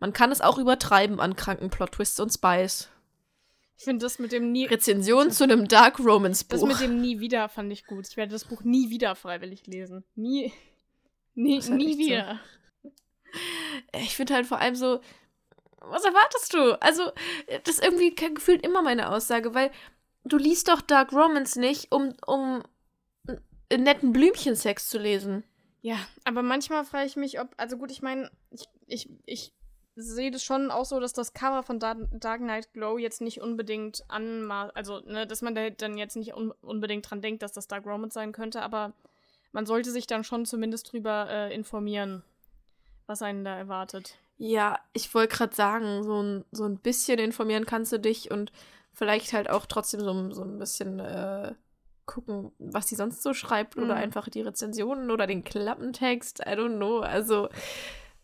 B: Man kann es auch übertreiben an kranken Plot-Twists und Spies.
A: Ich finde das mit dem nie.
B: Rezension zu einem Dark Romance
A: Das
B: Buch.
A: mit dem nie wieder fand ich gut. Ich werde das Buch nie wieder freiwillig lesen. Nie. Nie, nie
B: echt so.
A: wieder.
B: ich finde halt vor allem so, was erwartest du? Also, das ist irgendwie gefühlt immer meine Aussage, weil du liest doch Dark Romance nicht, um, um netten Blümchensex zu lesen.
A: Ja, aber manchmal frage ich mich, ob. Also gut, ich meine, ich, ich, ich sehe das schon auch so, dass das Cover von Dark, Dark Knight Glow jetzt nicht unbedingt anmaßt. Also, ne, dass man da dann jetzt nicht un unbedingt dran denkt, dass das Dark Romance sein könnte, aber man sollte sich dann schon zumindest drüber äh, informieren, was einen da erwartet.
B: Ja, ich wollte gerade sagen, so ein, so ein bisschen informieren kannst du dich und vielleicht halt auch trotzdem so, so ein bisschen äh, gucken, was die sonst so schreibt oder
A: Mhm.
B: einfach die Rezensionen oder den Klappentext. I don't know. Also,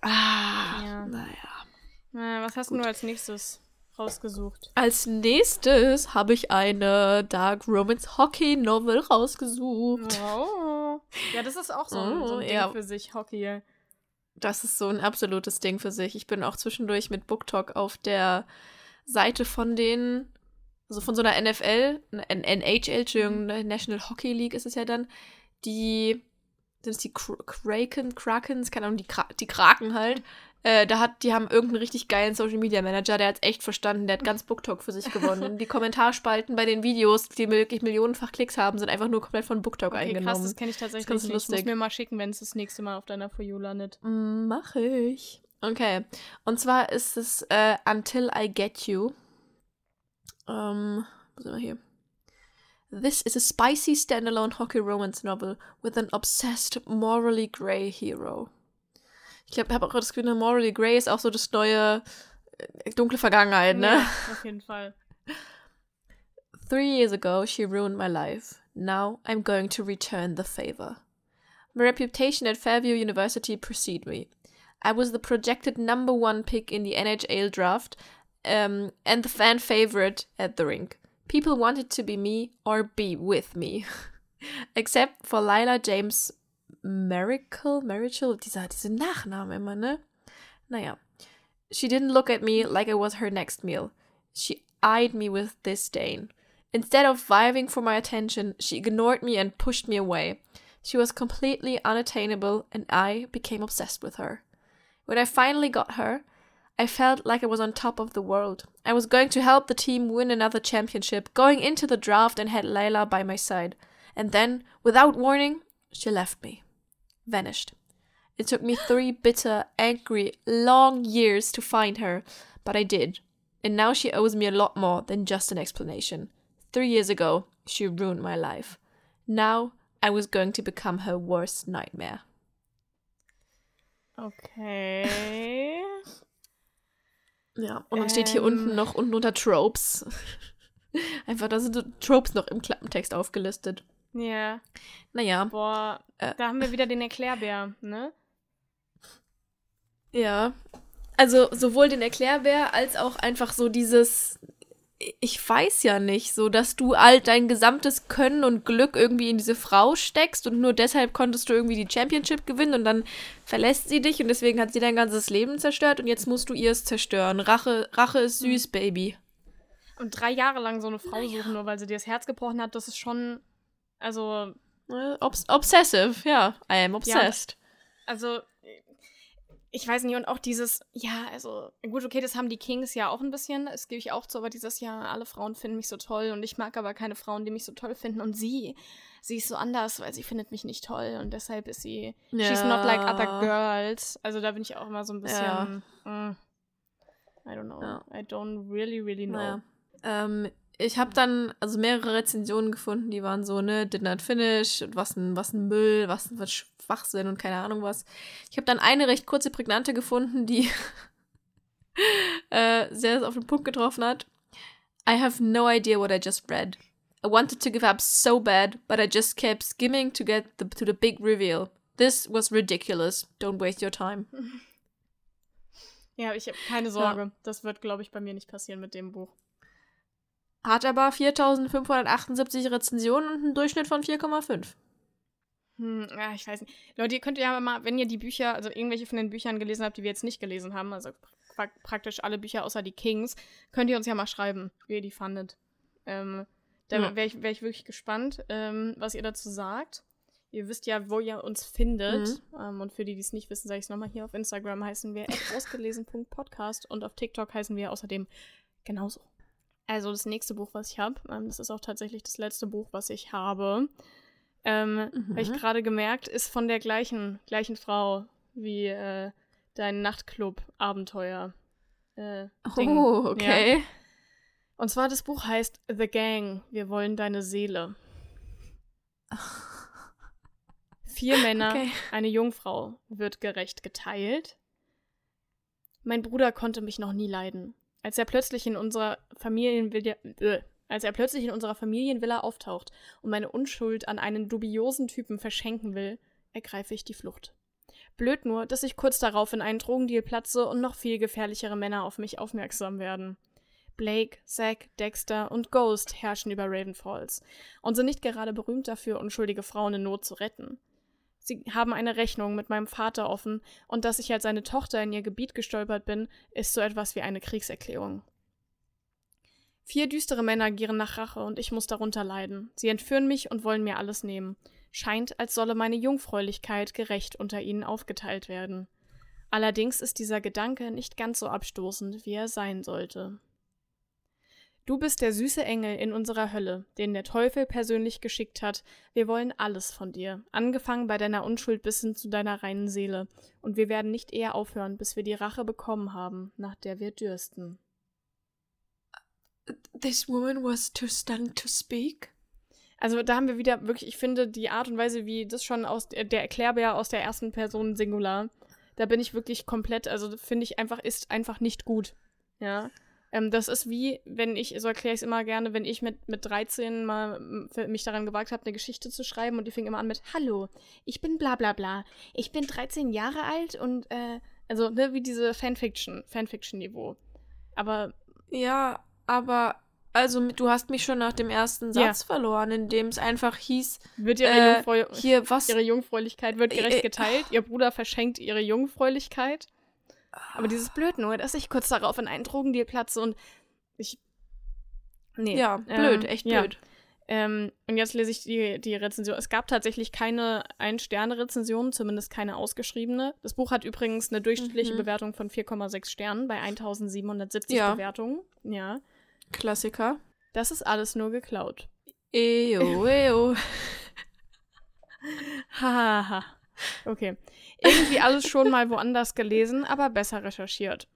B: ah,
A: Ja.
B: naja.
A: Was hast du als nächstes rausgesucht?
B: Als nächstes habe ich eine Dark Romance Hockey Novel rausgesucht.
A: Oh. Ja, das ist auch so ein, so
B: Oh,
A: ein Ding
B: ja.
A: für sich, Hockey.
B: Das ist so ein absolutes Ding für sich. Ich bin auch zwischendurch mit BookTok auf der Seite von den, also von so einer NFL, NHL, Entschuldigung, National Hockey League ist es ja dann, die, sind es die Kr- Kraken, Krakens, keine Ahnung, die, Kra die Kraken halt. Äh, da hat, die haben irgendeinen richtig geilen Social Media Manager, der hat echt verstanden, der hat ganz BookTok für sich gewonnen. die Kommentarspalten bei den Videos, die wirklich millionenfach Klicks haben, sind einfach nur komplett von BookTok
A: Okay,
B: eingenommen.
A: krass, das kenne ich tatsächlich
B: ganz
A: nicht.
B: lustig.
A: Musst mir mal schicken, wenn es das nächste Mal auf deiner For You landet.
B: Mm, Mach ich. Okay. Und zwar ist es äh, Until I Get You. Ähm, wo sind wir hier? This is a spicy standalone hockey romance novel with an obsessed, morally grey hero. Ich habe auch das Gefühl, ne, morally grey ist auch so das neue äh, dunkle Vergangenheit, ne?
A: Ja, auf jeden Fall.
B: Three years ago, she ruined my life. Now I'm going to return the favor. My reputation at Fairview University preceded me. I was the projected number one pick in the NHL draft um, and the fan favorite at the rink. People wanted to be me or be with me. Except for Lila James Miracle, Miracle, dieser, diese Nachname immer, ne? Naja. She didn't look at me like I was her next meal. She eyed me with disdain. Instead of vying for my attention, she ignored me and pushed me away. She was completely unattainable, and I became obsessed with her. When I finally got her, I felt like I was on top of the world. I was going to help the team win another championship, going into the draft and had Layla by my side. And then, without warning, she left me. Vanished. It took me three bitter, angry, long years to find her, but I did. And now she owes me a lot more than just an explanation. Three years ago, she ruined my life. Now, I was going to become her worst nightmare.
A: Okay.
B: Ja, und dann steht hier unten
A: Ähm.
B: noch unten unter Tropes. Einfach, da sind so Tropes noch im Klappentext aufgelistet.
A: Ja.
B: Naja,
A: Boah,
B: Äh.
A: da haben wir wieder den Erklärbär, ne?
B: ja. Also sowohl den Erklärbär als auch einfach so dieses, ich weiß ja nicht, so dass du all dein gesamtes Können und Glück irgendwie in diese Frau steckst und nur deshalb konntest du irgendwie die Championship gewinnen und dann verlässt sie dich und deswegen hat sie dein ganzes Leben zerstört und jetzt musst du ihr es zerstören. Rache, Rache ist süß, Baby.
A: Und drei Jahre lang so eine Frau suchen, nur weil sie dir das Herz gebrochen hat, das ist schon. Also,
B: Äh, Obs obsessive, ja. I am obsessed.
A: also. Ich weiß nicht, und auch dieses, ja, also, gut, okay, das haben die Kings ja auch ein bisschen, das gebe ich auch zu, aber dieses Jahr, alle Frauen finden mich so toll und ich mag aber keine Frauen, die mich so toll finden und sie, sie ist so anders, weil sie findet mich nicht toll und deshalb ist sie, she's not like other girls. Also da bin ich auch immer so ein bisschen, mm, I don't know,
B: Ja.
A: I don't really, really know.
B: Ähm, ich habe dann also mehrere Rezensionen gefunden, die waren so, ne, did not finish, und was ein, was ein Müll, was ein was Schwachsinn und keine Ahnung was. Ich habe dann eine recht kurze, prägnante gefunden, die äh, sehr auf den Punkt getroffen hat. I have no idea what I just read. I wanted to give up so bad, but I just kept skimming to get the, to the big reveal. This was ridiculous. Don't waste your time.
A: Ja, ich habe keine Sorge. Das wird, glaube ich, bei mir nicht passieren mit dem Buch.
B: Hat aber 4578 Rezensionen und einen Durchschnitt von 4,5.
A: Hm, ja, ich weiß nicht. Leute, ihr könnt ja mal, wenn ihr die Bücher, also irgendwelche von den Büchern gelesen habt, die wir jetzt nicht gelesen haben, also pra praktisch alle Bücher außer die Kings, könnt ihr uns ja mal schreiben, wie ihr die fandet. Ähm, da
B: Ja.
A: wäre ich, wär ich wirklich gespannt, ähm, was ihr dazu sagt. Ihr wisst ja, wo ihr uns findet. Ähm, und für die, die es nicht wissen, sage ich es nochmal hier. Auf Instagram heißen wir ausgelesen.podcast und auf TikTok heißen wir außerdem genauso. Also das nächste Buch, was ich habe, ähm, das ist auch tatsächlich das letzte Buch, was ich habe. Ähm, Habe ich
B: Mhm.
A: gerade gemerkt, ist von der gleichen, gleichen Frau wie äh, dein Nachtclub-Abenteuer. Äh, Ding.
B: Oh, okay.
A: Und zwar das Buch heißt The Gang, wir wollen deine Seele. Vier Männer,
B: Okay.
A: eine Jungfrau wird gerecht geteilt. Mein Bruder konnte mich noch nie leiden. Als er plötzlich in unserer Familienvilla, äh, als er plötzlich in unserer Familienvilla auftaucht und meine Unschuld an einen dubiosen Typen verschenken will, ergreife ich die Flucht. Blöd nur, dass ich kurz darauf in einen Drogendeal platze und noch viel gefährlichere Männer auf mich aufmerksam werden. Blake, Zack, Dexter und Ghost herrschen über Raven Falls und sind nicht gerade berühmt dafür, unschuldige Frauen in Not zu retten. Sie haben eine Rechnung mit meinem Vater offen und dass ich als seine Tochter in ihr Gebiet gestolpert bin, ist so etwas wie eine Kriegserklärung. Vier düstere Männer gieren nach Rache und ich muss darunter leiden. Sie entführen mich und wollen mir alles nehmen. Scheint, als solle meine Jungfräulichkeit gerecht unter ihnen aufgeteilt werden. Allerdings ist dieser Gedanke nicht ganz so abstoßend, wie er sein sollte. Du bist der süße Engel in unserer Hölle, den der Teufel persönlich geschickt hat. Wir wollen alles von dir, angefangen bei deiner Unschuld bis hin zu deiner reinen Seele. Und wir werden nicht eher aufhören, bis wir die Rache bekommen haben, nach der wir dürsten.
B: This woman was too stunned to speak.
A: Also da haben wir wieder wirklich, ich finde, die Art und Weise, wie das schon aus der, der Erklärbär aus der ersten Person Singular, da bin ich wirklich komplett, also finde ich einfach, ist einfach nicht gut. Ja. Ähm, das ist wie, wenn ich, so erkläre ich es immer gerne, wenn ich mit, mit 13 mal mich daran gewagt habe, eine Geschichte zu schreiben und die fing immer an mit Hallo, ich bin bla bla bla. Ich bin 13 Jahre alt und äh, also, ne, wie diese Fanfiction, Fanfiction-Niveau. Aber
B: Ja, aber also du hast mich schon nach dem ersten
A: Ja.
B: Satz verloren, in dem es einfach hieß,
A: wird ihre,
B: äh,
A: Jungfrau
B: hier was
A: ihre Jungfräulichkeit wird
B: Äh,
A: gerecht
B: äh,
A: geteilt. Ihr Bruder verschenkt ihre Jungfräulichkeit. Aber dieses blöd nur, dass ich kurz darauf in einen Drogendeal platze und ich. Nee.
B: Ja, blöd,
A: ähm,
B: echt
A: ja.
B: blöd.
A: Ähm, und jetzt lese ich die, die Rezension. Es gab tatsächlich keine Ein-Sterne-Rezension, zumindest keine ausgeschriebene. Das Buch hat übrigens eine durchschnittliche
B: Mhm.
A: Bewertung von 4,6 Sternen bei 1770
B: Ja.
A: Bewertungen. Ja.
B: Klassiker.
A: Das ist alles nur geklaut.
B: Ejo, ejo.
A: Hahaha. okay. Irgendwie alles schon mal woanders gelesen, aber besser recherchiert.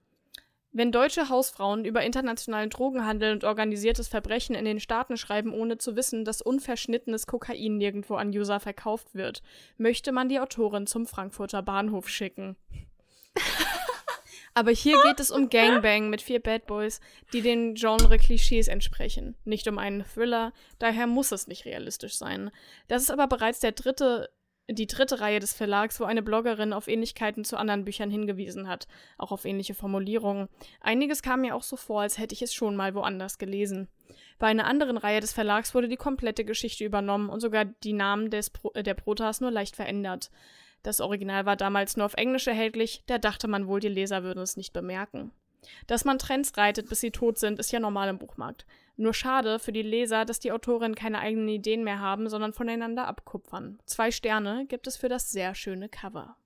A: Wenn deutsche Hausfrauen über internationalen Drogenhandel und organisiertes Verbrechen in den Staaten schreiben, ohne zu wissen, dass unverschnittenes Kokain nirgendwo an User verkauft wird, möchte man die Autorin zum Frankfurter Bahnhof schicken. Aber hier geht es um Gangbang mit vier Bad Boys, die den Genre-Klischees entsprechen. Nicht um einen Thriller, daher muss es nicht realistisch sein. Das ist aber bereits der dritte, die dritte Reihe des Verlags, wo eine Bloggerin auf Ähnlichkeiten zu anderen Büchern hingewiesen hat, auch auf ähnliche Formulierungen. Einiges kam mir auch so vor, als hätte ich es schon mal woanders gelesen. Bei einer anderen Reihe des Verlags wurde die komplette Geschichte übernommen und sogar die Namen des Pro äh, der Protas nur leicht verändert. Das Original war damals nur auf Englisch erhältlich, da dachte man wohl, die Leser würden es nicht bemerken. Dass man Trends reitet, bis sie tot sind, ist ja normal im Buchmarkt. Nur schade für die Leser, dass die Autorinnen keine eigenen Ideen mehr haben, sondern voneinander abkupfern. Zwei Sterne gibt es für das sehr schöne Cover.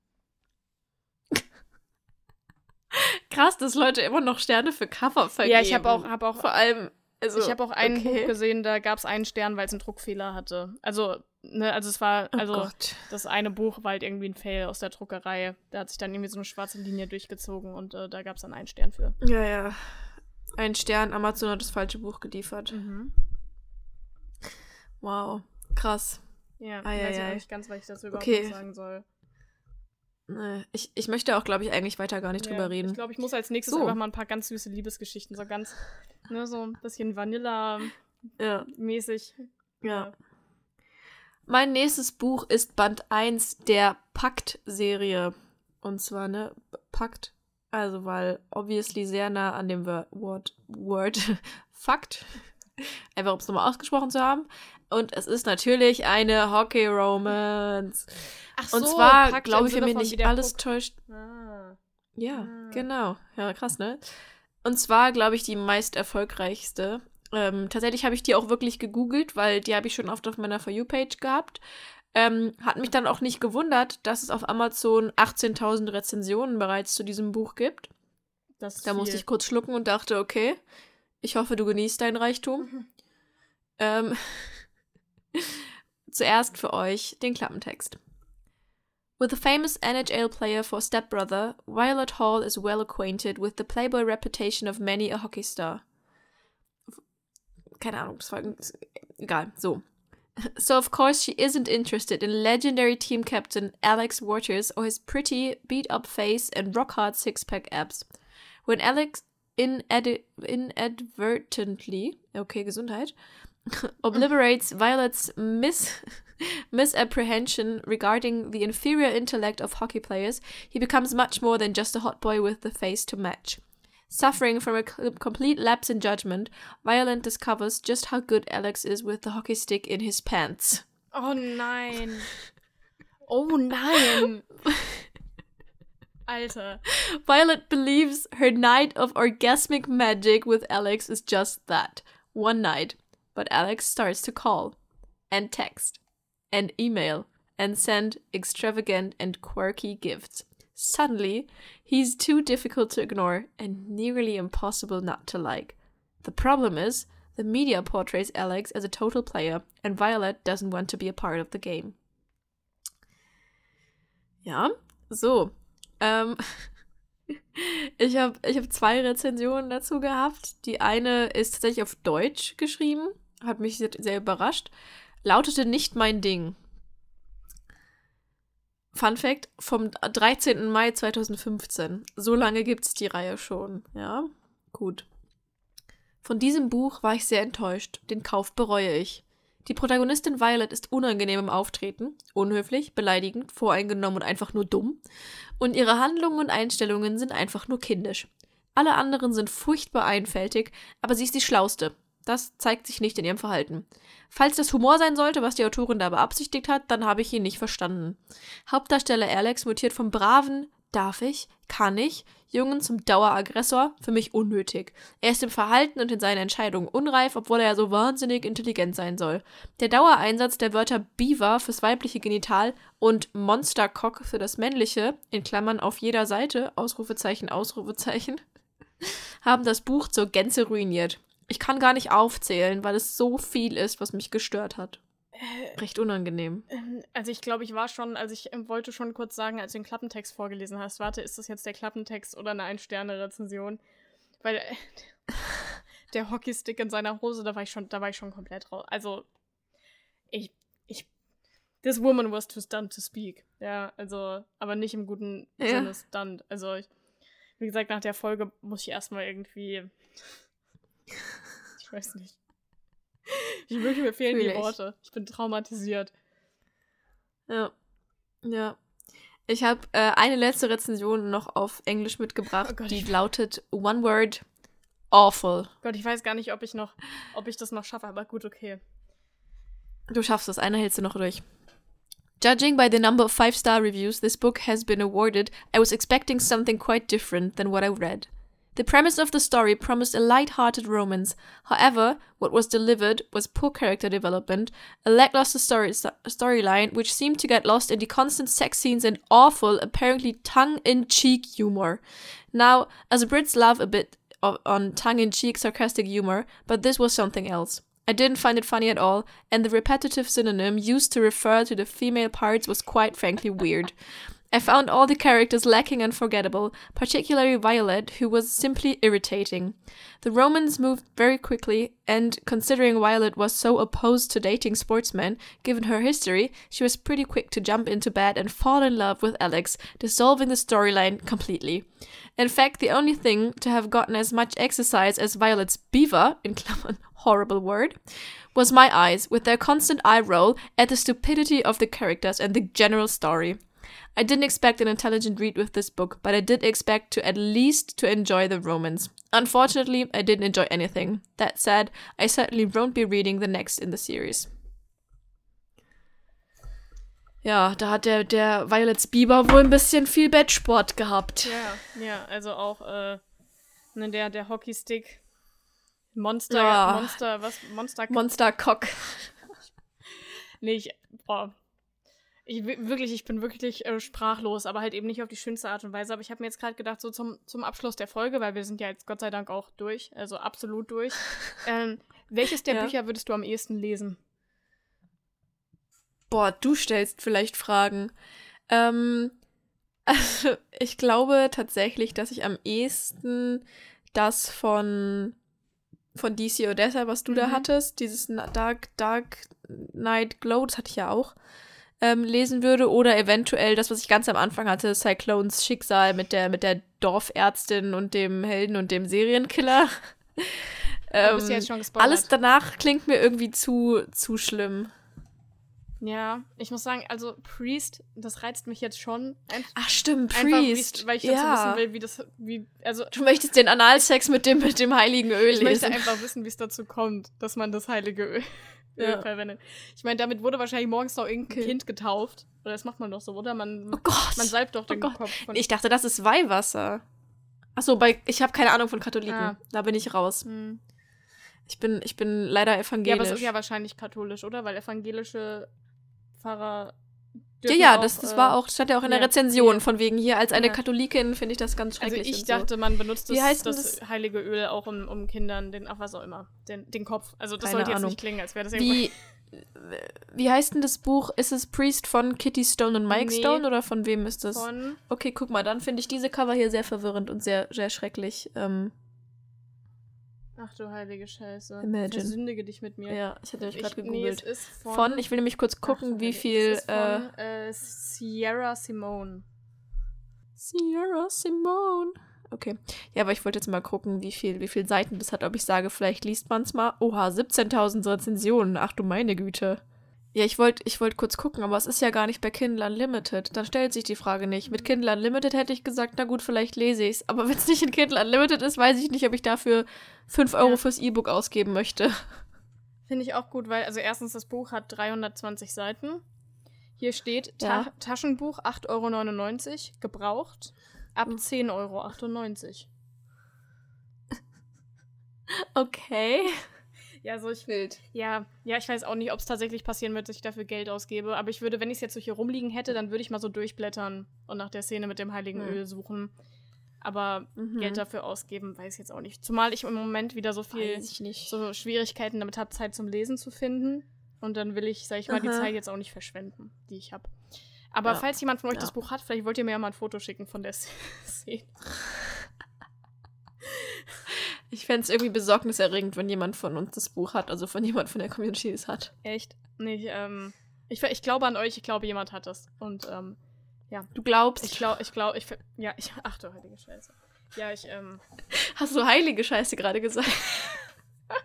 B: Krass, dass Leute immer noch Sterne für Cover vergeben.
A: Ja, ich habe auch, hab auch,
B: Vor allem, also.
A: ich hab auch ein
B: okay.
A: Buch gesehen, da gab es einen Stern, weil es einen Druckfehler hatte. Also, ne, also es war,
B: Oh
A: also
B: Gott.
A: das eine Buch war halt irgendwie ein Fail aus der Druckerei. Da hat sich dann irgendwie so eine schwarze Linie durchgezogen und äh, da gab es dann einen Stern für.
B: Ja, ja. Ein Stern, Amazon hat das falsche Buch geliefert.
A: Mhm.
B: Wow. Krass.
A: Ja,
B: Ei,
A: weiß ich
B: ei,
A: auch
B: ei.
A: nicht ganz, was ich dazu überhaupt
B: Okay.
A: sagen soll.
B: Ich, ich möchte auch, glaube ich, eigentlich weiter gar nicht
A: Ja,
B: drüber reden.
A: Ich glaube, ich muss als nächstes
B: So.
A: einfach mal ein paar ganz süße Liebesgeschichten, so ganz, ne, so ein bisschen Vanilla-mäßig.
B: ja, ja. Mein nächstes Buch ist Band 1 der Pakt-Serie. Und zwar, ne, Pakt, also weil obviously sehr nah an dem Wor- Wort, Word Fakt, einfach um es nochmal ausgesprochen zu haben. Und es ist natürlich eine Hockey-Romance.
A: Ach
B: Und
A: so,
B: zwar,
A: Pakt
B: glaube ich, wenn mich nicht alles
A: Puck.
B: täuscht,
A: Ah.
B: Ja,
A: Ah.
B: genau. Ja, krass, ne? Und zwar, glaube ich, die meist erfolgreichste. Ähm, tatsächlich habe ich die auch wirklich gegoogelt, weil die habe ich schon oft auf meiner For You-Page gehabt. Ähm, hat mich dann auch nicht gewundert, dass es auf Amazon 18.000 Rezensionen bereits zu diesem Buch gibt. Da musste
A: viel.
B: ich kurz schlucken und dachte, okay, ich hoffe, du genießt deinen Reichtum.
A: Mhm.
B: Ähm, zuerst für euch den Klappentext. With the famous NHL player for stepbrother, Violet Hall is well acquainted with the playboy reputation of many a hockey star. Keine Ahnung, das war egal. So. So of course she isn't interested in legendary team captain Alex Waters or his pretty beat up face and rock hard six pack abs. When Alex inadi- inadvertently, okay, Gesundheit, obliterates Violet's mis misapprehension regarding the inferior intellect of hockey players, he becomes much more than just a hot boy with the face to match. Suffering from a complete lapse in judgment, Violet discovers just how good Alex is with the hockey stick in his pants.
A: Oh nein. Oh nein. Alter.
B: Violet believes her night of orgasmic magic with Alex is just that one night. But Alex starts to call, and text, and email, and send extravagant and quirky gifts. Suddenly, he's too difficult to ignore and nearly impossible not to like. The problem is, the media portrays Alex as a total player, and Violet doesn't want to be a part of the game. Ja, so. Ähm, ich habe ich hab zwei Rezensionen dazu gehabt. Die eine ist tatsächlich auf Deutsch geschrieben, hat mich sehr, sehr überrascht. Lautete nicht mein Ding. Fun Fact: vom 13. Mai 2015. So lange gibt es die Reihe schon. Ja, gut. Von diesem Buch war ich sehr enttäuscht. Den Kauf bereue ich. Die Protagonistin Violet ist unangenehm im Auftreten, unhöflich, beleidigend, voreingenommen und einfach nur dumm. Und ihre Handlungen und Einstellungen sind einfach nur kindisch. Alle anderen sind furchtbar einfältig, aber sie ist die Schlauste. Das zeigt sich nicht in ihrem Verhalten. Falls das Humor sein sollte, was die Autorin da beabsichtigt hat, dann habe ich ihn nicht verstanden. Hauptdarsteller Alex mutiert vom braven Darf ich? Kann ich? Jungen zum Daueraggressor? Für mich unnötig. Er ist im Verhalten und in seinen Entscheidungen unreif, obwohl er ja so wahnsinnig intelligent sein soll. Der Dauereinsatz der Wörter Beaver fürs weibliche Genital und Monstercock für das männliche, in Klammern auf jeder Seite, Ausrufezeichen, Ausrufezeichen, haben das Buch zur Gänze ruiniert. Ich kann gar nicht aufzählen, weil es so viel ist, was mich gestört hat. Recht unangenehm.
A: Ähm, Also ich glaube, ich war schon, also ich ähm, wollte schon kurz sagen, als du den Klappentext vorgelesen hast, warte, ist das jetzt der Klappentext oder eine Ein-Sterne-Rezension? Weil äh, der Hockeystick in seiner Hose, da war ich schon, da war ich schon komplett raus. Also ich, ich, this woman was too stunned to speak. Ja, also, aber nicht im guten
B: Ja.
A: Sinne stunned. Also ich, wie gesagt, nach der Folge muss ich erstmal irgendwie, ich weiß nicht. Ich wirklich mir fehlen
B: Fühl
A: die
B: ich.
A: Worte. Ich bin traumatisiert.
B: Ja. Ja. Ich habe äh, eine letzte Rezension noch auf Englisch mitgebracht,
A: Oh Gott,
B: die lautet One Word Awful.
A: Gott, ich weiß gar nicht, ob ich noch, ob ich das noch schaffe, aber gut, okay.
B: Du schaffst es, eine hältst du noch durch. Judging by the number of five star reviews this book has been awarded, I was expecting something quite different than what I read. The premise of the story promised a light-hearted romance. However, what was delivered was poor character development, a lackluster story storyline which seemed to get lost in the constant sex scenes and awful, apparently tongue-in-cheek humor. Now, as Brits love a bit of, on tongue-in-cheek sarcastic humor, but this was something else. I didn't find it funny at all, and the repetitive synonym used to refer to the female parts was quite frankly weird. I found all the characters lacking and forgettable, particularly Violet, who was simply irritating. The romance moved very quickly, and considering Violet was so opposed to dating sportsmen, given her history, she was pretty quick to jump into bed and fall in love with Alex, dissolving the storyline completely. In fact, the only thing to have gotten as much exercise as Violet's beaver, in Klammern, horrible word, was my eyes, with their constant eye roll at the stupidity of the characters and the general story. I didn't expect an intelligent read with this book, but I did expect to at least to enjoy the romance. Unfortunately, I didn't enjoy anything. That said, I certainly won't be reading the next in the series. Ja, da hat der, der Violets Bieber wohl ein bisschen viel Bettsport gehabt.
A: Ja, ja, also auch äh, ne, der, der Hockeystick. Monster,
B: Ja.
A: Monster, was? Monster
B: Monstercock.
A: Nee, ich, boah. Ich, wi- wirklich, ich bin wirklich äh, sprachlos, aber halt eben nicht auf die schönste Art und Weise. Aber ich habe mir jetzt gerade gedacht, so zum, zum Abschluss der Folge, weil wir sind ja jetzt Gott sei Dank auch durch, also absolut durch. ähm, welches der
B: Ja.
A: Bücher würdest du am ehesten lesen?
B: Boah, du stellst vielleicht Fragen. Ähm, also, ich glaube tatsächlich, dass ich am ehesten das von, von DC Odessa, was du da
A: Mhm.
B: hattest, dieses Dark, Dark Night Glow, das hatte ich ja auch, ähm, lesen würde. Oder eventuell das, was ich ganz am Anfang hatte, Cyclones Schicksal mit der, mit der Dorfärztin und dem Helden und dem Serienkiller.
A: Du
B: ähm,
A: bist ja jetzt schon gespoilert.
B: alles danach klingt mir irgendwie zu, zu schlimm.
A: Ja, ich muss sagen, also Priest, das reizt mich jetzt schon. Ein
B: Ach stimmt,
A: einfach,
B: Priest.
A: wie's- weil ich dazu
B: ja.
A: wissen will, wie das, wie, also
B: Du möchtest den Analsex mit dem, mit dem heiligen Öl
A: ich möchte
B: lesen.
A: einfach wissen, wie es dazu kommt, dass man das heilige Öl,
B: Ja.
A: Verwendet. Ich meine, damit wurde wahrscheinlich morgens noch irgendein
B: Okay.
A: Kind getauft. Oder das macht man doch so, oder? Man,
B: Oh Gott.
A: man salbt doch den
B: Gott.
A: Kopf
B: ich dachte, das ist Weihwasser. Achso, bei ich habe keine Ahnung von Katholiken.
A: Ah.
B: Da bin ich raus.
A: Hm.
B: Ich bin, ich bin leider
A: Ja,
B: evangelisch.
A: aber es ist ja wahrscheinlich katholisch, oder? Weil evangelische Pfarrer.
B: Ja, ja,
A: auch,
B: das, das
A: äh,
B: war auch, stand ja auch in der
A: ja,
B: Rezension,
A: ja.
B: von wegen hier, als eine. Katholikin finde ich das ganz
A: Also
B: schrecklich.
A: ich
B: und so.
A: dachte, man benutzt das, das,
B: das?
A: heilige Öl auch um, um Kindern, den, ach was auch immer, den, den Kopf. Also das
B: Keine
A: sollte jetzt
B: Ahnung.
A: nicht klingen, als wäre das irgendwo.
B: Wie, wie heißt denn das Buch? Ist es Priest von Kitty Stone und Mike
A: Nee.
B: Stone oder von wem ist das?
A: Von,
B: Okay, guck mal, dann finde ich diese Cover hier sehr verwirrend und sehr, sehr schrecklich. Ähm,
A: ach du heilige Scheiße.
B: Imagine.
A: Versündige dich mit mir.
B: ja, ich hatte mich gerade
A: nee,
B: gegoogelt.
A: ist von,
B: von, ich will nämlich kurz gucken,
A: Ach,
B: wie viel.
A: ist
B: Äh,
A: von, äh, Sierra Simone.
B: Sierra Simone. Okay. Ja, aber ich wollte jetzt mal gucken, wie viel, wie viel Seiten das hat, ob ich sage, vielleicht liest man es mal. Oha, 17.000 Rezensionen. Ach du meine Güte. Ja, ich wollte ich wollt kurz gucken, aber es ist ja gar nicht bei Kindle Unlimited. Dann stellt sich die Frage nicht. Mit Kindle Unlimited hätte ich gesagt, na gut, vielleicht lese ich es. Aber wenn es nicht in Kindle Unlimited ist, weiß ich nicht, ob ich dafür 5 Euro
A: Ja.
B: fürs E-Book ausgeben möchte.
A: Finde ich auch gut, weil, also erstens, das Buch hat 320 Seiten. Hier steht Ta
B: Ja.
A: Taschenbuch 8,99 Euro, gebraucht, ab
B: Mhm.
A: 10,98 Euro.
B: Okay.
A: Ja, so ich
B: Wild.
A: Ja, ja, ich weiß auch nicht, ob es tatsächlich passieren wird, dass ich dafür Geld ausgebe. Aber ich würde, wenn ich es jetzt so hier rumliegen hätte, dann würde ich mal so durchblättern und nach der Szene mit dem heiligen
B: Hm.
A: Öl suchen. Aber
B: Mhm.
A: Geld dafür ausgeben, weiß ich jetzt auch nicht. Zumal ich im Moment wieder so viel so Schwierigkeiten damit habe, Zeit zum Lesen zu finden. Und dann will ich, sag ich mal, die
B: Aha.
A: Zeit jetzt auch nicht verschwenden, die ich habe. Aber
B: Ja.
A: falls jemand von euch
B: Ja.
A: das Buch hat, vielleicht wollt ihr mir ja mal ein Foto schicken von der Szene.
B: Ich fände es irgendwie besorgniserregend, wenn jemand von uns das Buch hat, also von jemand von der Community es hat.
A: Echt? Nee, ich, ähm, ich, ich glaube an euch, ich glaube, jemand hat das. Und ähm,
B: Du glaubst?
A: Ich glaube, ich glaube, ich. Ja, ich. Ach du heilige Scheiße. Ja, ich, ähm.
B: Hast du heilige Scheiße gerade gesagt?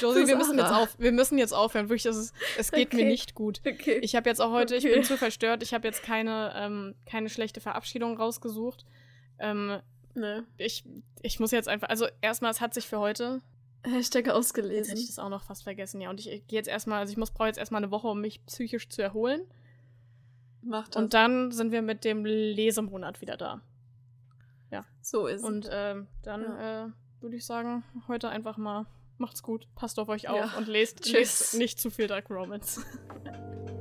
A: Josie, wir müssen jetzt auf. Wir müssen jetzt aufhören. Wirklich, das ist, es geht mir
B: Okay.
A: nicht gut.
B: Okay.
A: Ich habe jetzt auch heute, ich
B: Okay.
A: bin zu verstört, ich habe jetzt keine, ähm, keine schlechte Verabschiedung rausgesucht. Ähm,
B: ne.
A: ich, ich muss jetzt einfach, also erstmal, es hat sich für heute,
B: Hashtag
A: jetzt hätte ich
B: ausgelesen.
A: das auch noch fast vergessen, ja. Und ich, ich gehe jetzt erstmal, also ich muss brauche jetzt erstmal eine Woche, um mich psychisch zu erholen.
B: Macht
A: Und dann sind wir mit dem Lesemonat wieder da.
B: so ist
A: Und ähm, dann
B: Ja.
A: äh, würde ich sagen, heute einfach mal macht's gut, passt auf euch auf
B: Ja.
A: und lest, lest nicht zu viel Dark Romance.